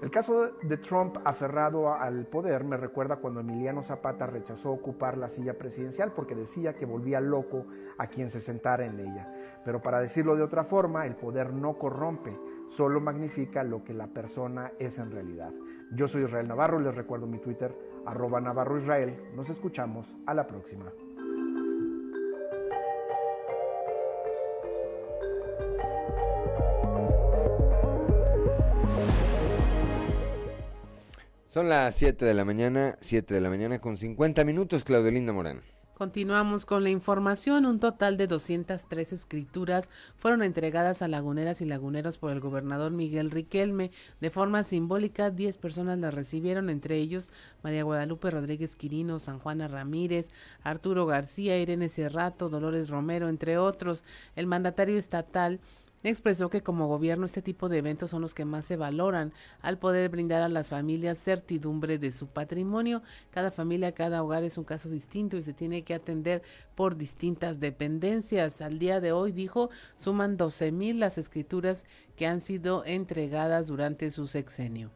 El caso de Trump aferrado al poder me recuerda cuando Emiliano Zapata rechazó ocupar la silla presidencial porque decía que volvía loco a quien se sentara en ella. Pero para decirlo de otra forma, el poder no corrompe, solo magnifica lo que la persona es en realidad. Yo soy Israel Navarro, les recuerdo mi Twitter, arroba Navarro Israel. Nos escuchamos a la próxima. Son las 7 de la mañana, 7 de la mañana con 50 minutos, Claudio Linda Morán. Continuamos con la información. Un total de 203 escrituras fueron entregadas a laguneras y laguneros por el gobernador Miguel Riquelme. De forma simbólica, 10 personas las recibieron, entre ellos María Guadalupe Rodríguez Quirino, San Juana Ramírez, Arturo García, Irene Cerrato, Dolores Romero, entre otros. El mandatario estatal Expresó que como gobierno este tipo de eventos son los que más se valoran al poder brindar a las familias certidumbre de su patrimonio. Cada familia, cada hogar es un caso distinto y se tiene que atender por distintas dependencias. Al día de hoy, dijo, suman 12 mil las escrituras que han sido entregadas durante su sexenio.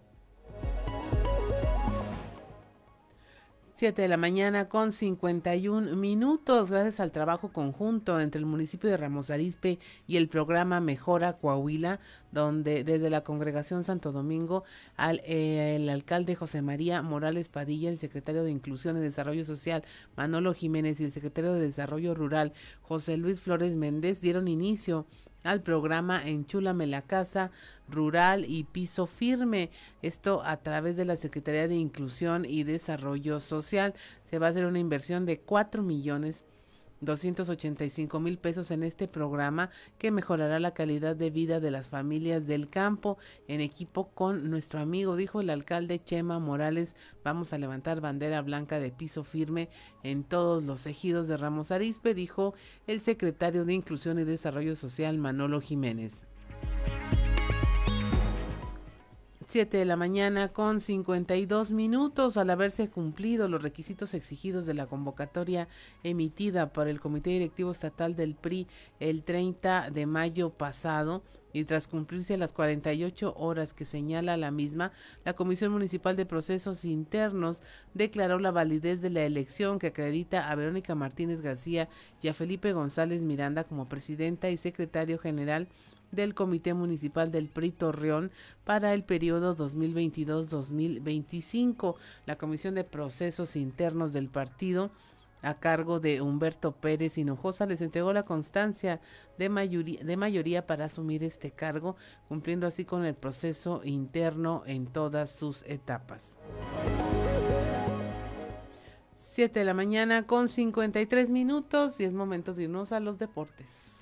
7 de la mañana con 51 minutos, gracias al trabajo conjunto entre el municipio de Ramos Arizpe y el programa Mejora Coahuila, donde desde la congregación Santo Domingo, al, eh, el alcalde José María Morales Padilla, el secretario de Inclusión y Desarrollo Social Manolo Jiménez y el secretario de Desarrollo Rural José Luis Flores Méndez dieron inicio al programa Enchúlame la Casa Rural y Piso Firme. Esto a través de la Secretaría de Inclusión y Desarrollo Social. Se va a hacer una inversión de 4 millones 285 mil pesos en este programa que mejorará la calidad de vida de las familias del campo en equipo con nuestro amigo, dijo el alcalde Chema Morales. Vamos a levantar bandera blanca de piso firme en todos los ejidos de Ramos Arizpe, dijo el secretario de Inclusión y Desarrollo Social Manolo Jiménez. 7 de la mañana con 52 minutos. Al haberse cumplido los requisitos exigidos de la convocatoria emitida por el Comité Directivo Estatal del PRI el 30 de mayo pasado y tras cumplirse las 48 horas que señala la misma, la Comisión Municipal de Procesos Internos declaró la validez de la elección que acredita a Verónica Martínez García y a Felipe González Miranda como presidenta y secretario general del Comité Municipal del PRI Torreón para el periodo 2022-2025. La Comisión de Procesos Internos del partido a cargo de Humberto Pérez Hinojosa les entregó la constancia de mayoría, para asumir este cargo, cumpliendo así con el proceso interno en todas sus etapas. 7 de la mañana con 53 minutos y es momento de irnos a los deportes.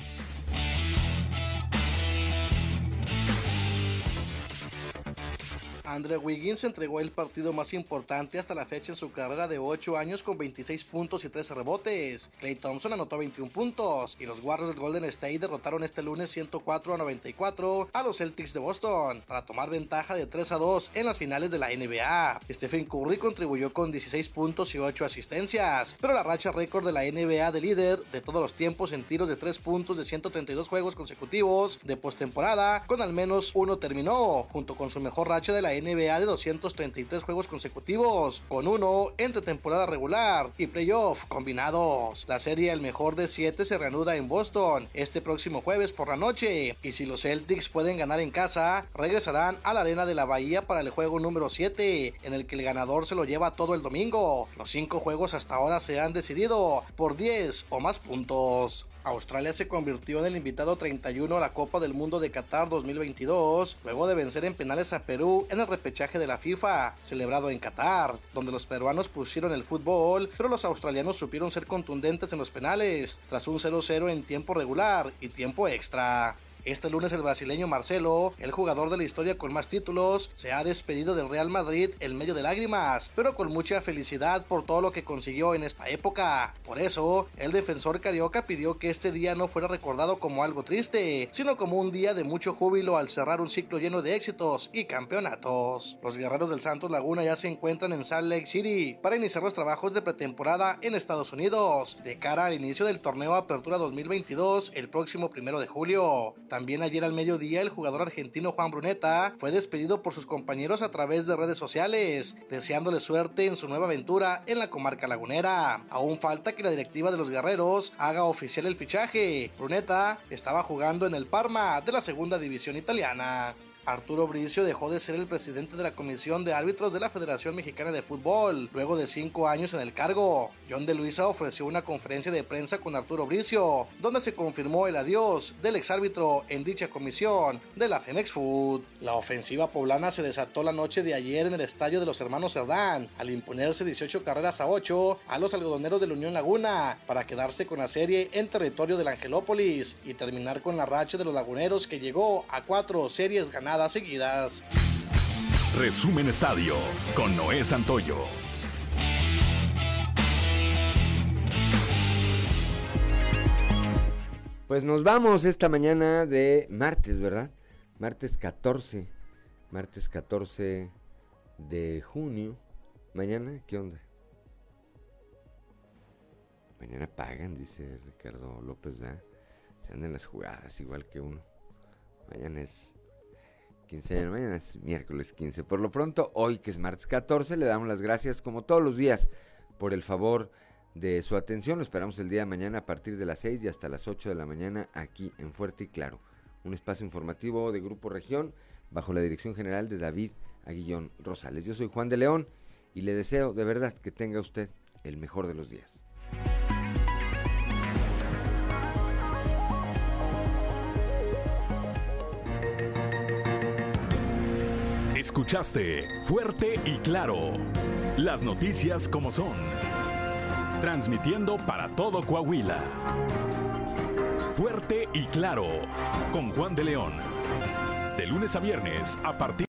Andrew Wiggins entregó el partido más importante hasta la fecha en su carrera de 8 años con 26 puntos y 13 rebotes. Clay Thompson anotó 21 puntos y los Warriors del Golden State derrotaron este lunes 104 a 94 a los Celtics de Boston para tomar ventaja de 3 a 2 en las finales de la NBA. Stephen Curry contribuyó con 16 puntos y 8 asistencias, pero la racha récord de la NBA de líder de todos los tiempos en tiros de 3 puntos de 132 juegos consecutivos de postemporada con al menos uno terminó, junto con su mejor racha de la NBA de 233 juegos consecutivos, con uno entre temporada regular y playoff combinados. La serie El mejor de 7 se reanuda en Boston este próximo jueves por la noche y si los Celtics pueden ganar en casa, regresarán a la arena de la Bahía para el juego número 7, en el que el ganador se lo lleva todo el domingo. Los cinco juegos hasta ahora se han decidido por 10 o más puntos. Australia se convirtió en el invitado 31 a la Copa del Mundo de Qatar 2022, luego de vencer en penales a Perú en el repechaje de la FIFA, celebrado en Qatar, donde los peruanos pusieron el fútbol, pero los australianos supieron ser contundentes en los penales, tras un 0-0 en tiempo regular y tiempo extra. Este lunes el brasileño Marcelo, el jugador de la historia con más títulos, se ha despedido del Real Madrid en medio de lágrimas, pero con mucha felicidad por todo lo que consiguió en esta época. Por eso, el defensor carioca pidió que este día no fuera recordado como algo triste, sino como un día de mucho júbilo al cerrar un ciclo lleno de éxitos y campeonatos. Los guerreros del Santos Laguna ya se encuentran en Salt Lake City para iniciar los trabajos de pretemporada en Estados Unidos, de cara al inicio del torneo Apertura 2022 el próximo primero de julio. También ayer al mediodía el jugador argentino Juan Bruneta fue despedido por sus compañeros a través de redes sociales, deseándole suerte en su nueva aventura en la comarca lagunera. Aún falta que la directiva de los guerreros haga oficial el fichaje. Bruneta estaba jugando en el Parma de la segunda división italiana. Arturo Bricio dejó de ser el presidente de la Comisión de Árbitros de la Federación Mexicana de Fútbol, luego de cinco años en el cargo. John de Luisa ofreció una conferencia de prensa con Arturo Bricio, donde se confirmó el adiós del exárbitro en dicha comisión de la Femex Food. La ofensiva poblana se desató la noche de ayer en el estadio de los hermanos Cerdán, al imponerse 18 carreras a 8 a los algodoneros de la Unión Laguna, para quedarse con la serie en territorio del Angelópolis y terminar con la racha de los laguneros que llegó a cuatro series ganadas seguidas. Resumen Estadio con Noé Santoyo. Pues nos vamos esta mañana de martes, ¿verdad? Martes 14. Martes 14 de junio. Mañana, ¿qué onda? Mañana pagan, dice Ricardo López, ¿verdad? Se andan las jugadas igual que uno. Mañana es 15 de mañana, es miércoles 15. Por lo pronto, hoy que es martes 14, le damos las gracias como todos los días por el favor de su atención. Lo esperamos el día de mañana a partir de las 6 y hasta las 8 de la mañana aquí en Fuerte y Claro. Un espacio informativo de Grupo Región bajo la dirección general de David Aguillón Rosales. Yo soy Juan de León y le deseo de verdad que tenga usted el mejor de los días. Escuchaste Fuerte y Claro. Las noticias como son. Transmitiendo para todo Coahuila. Fuerte y Claro. Con Juan de León. De lunes a viernes a partir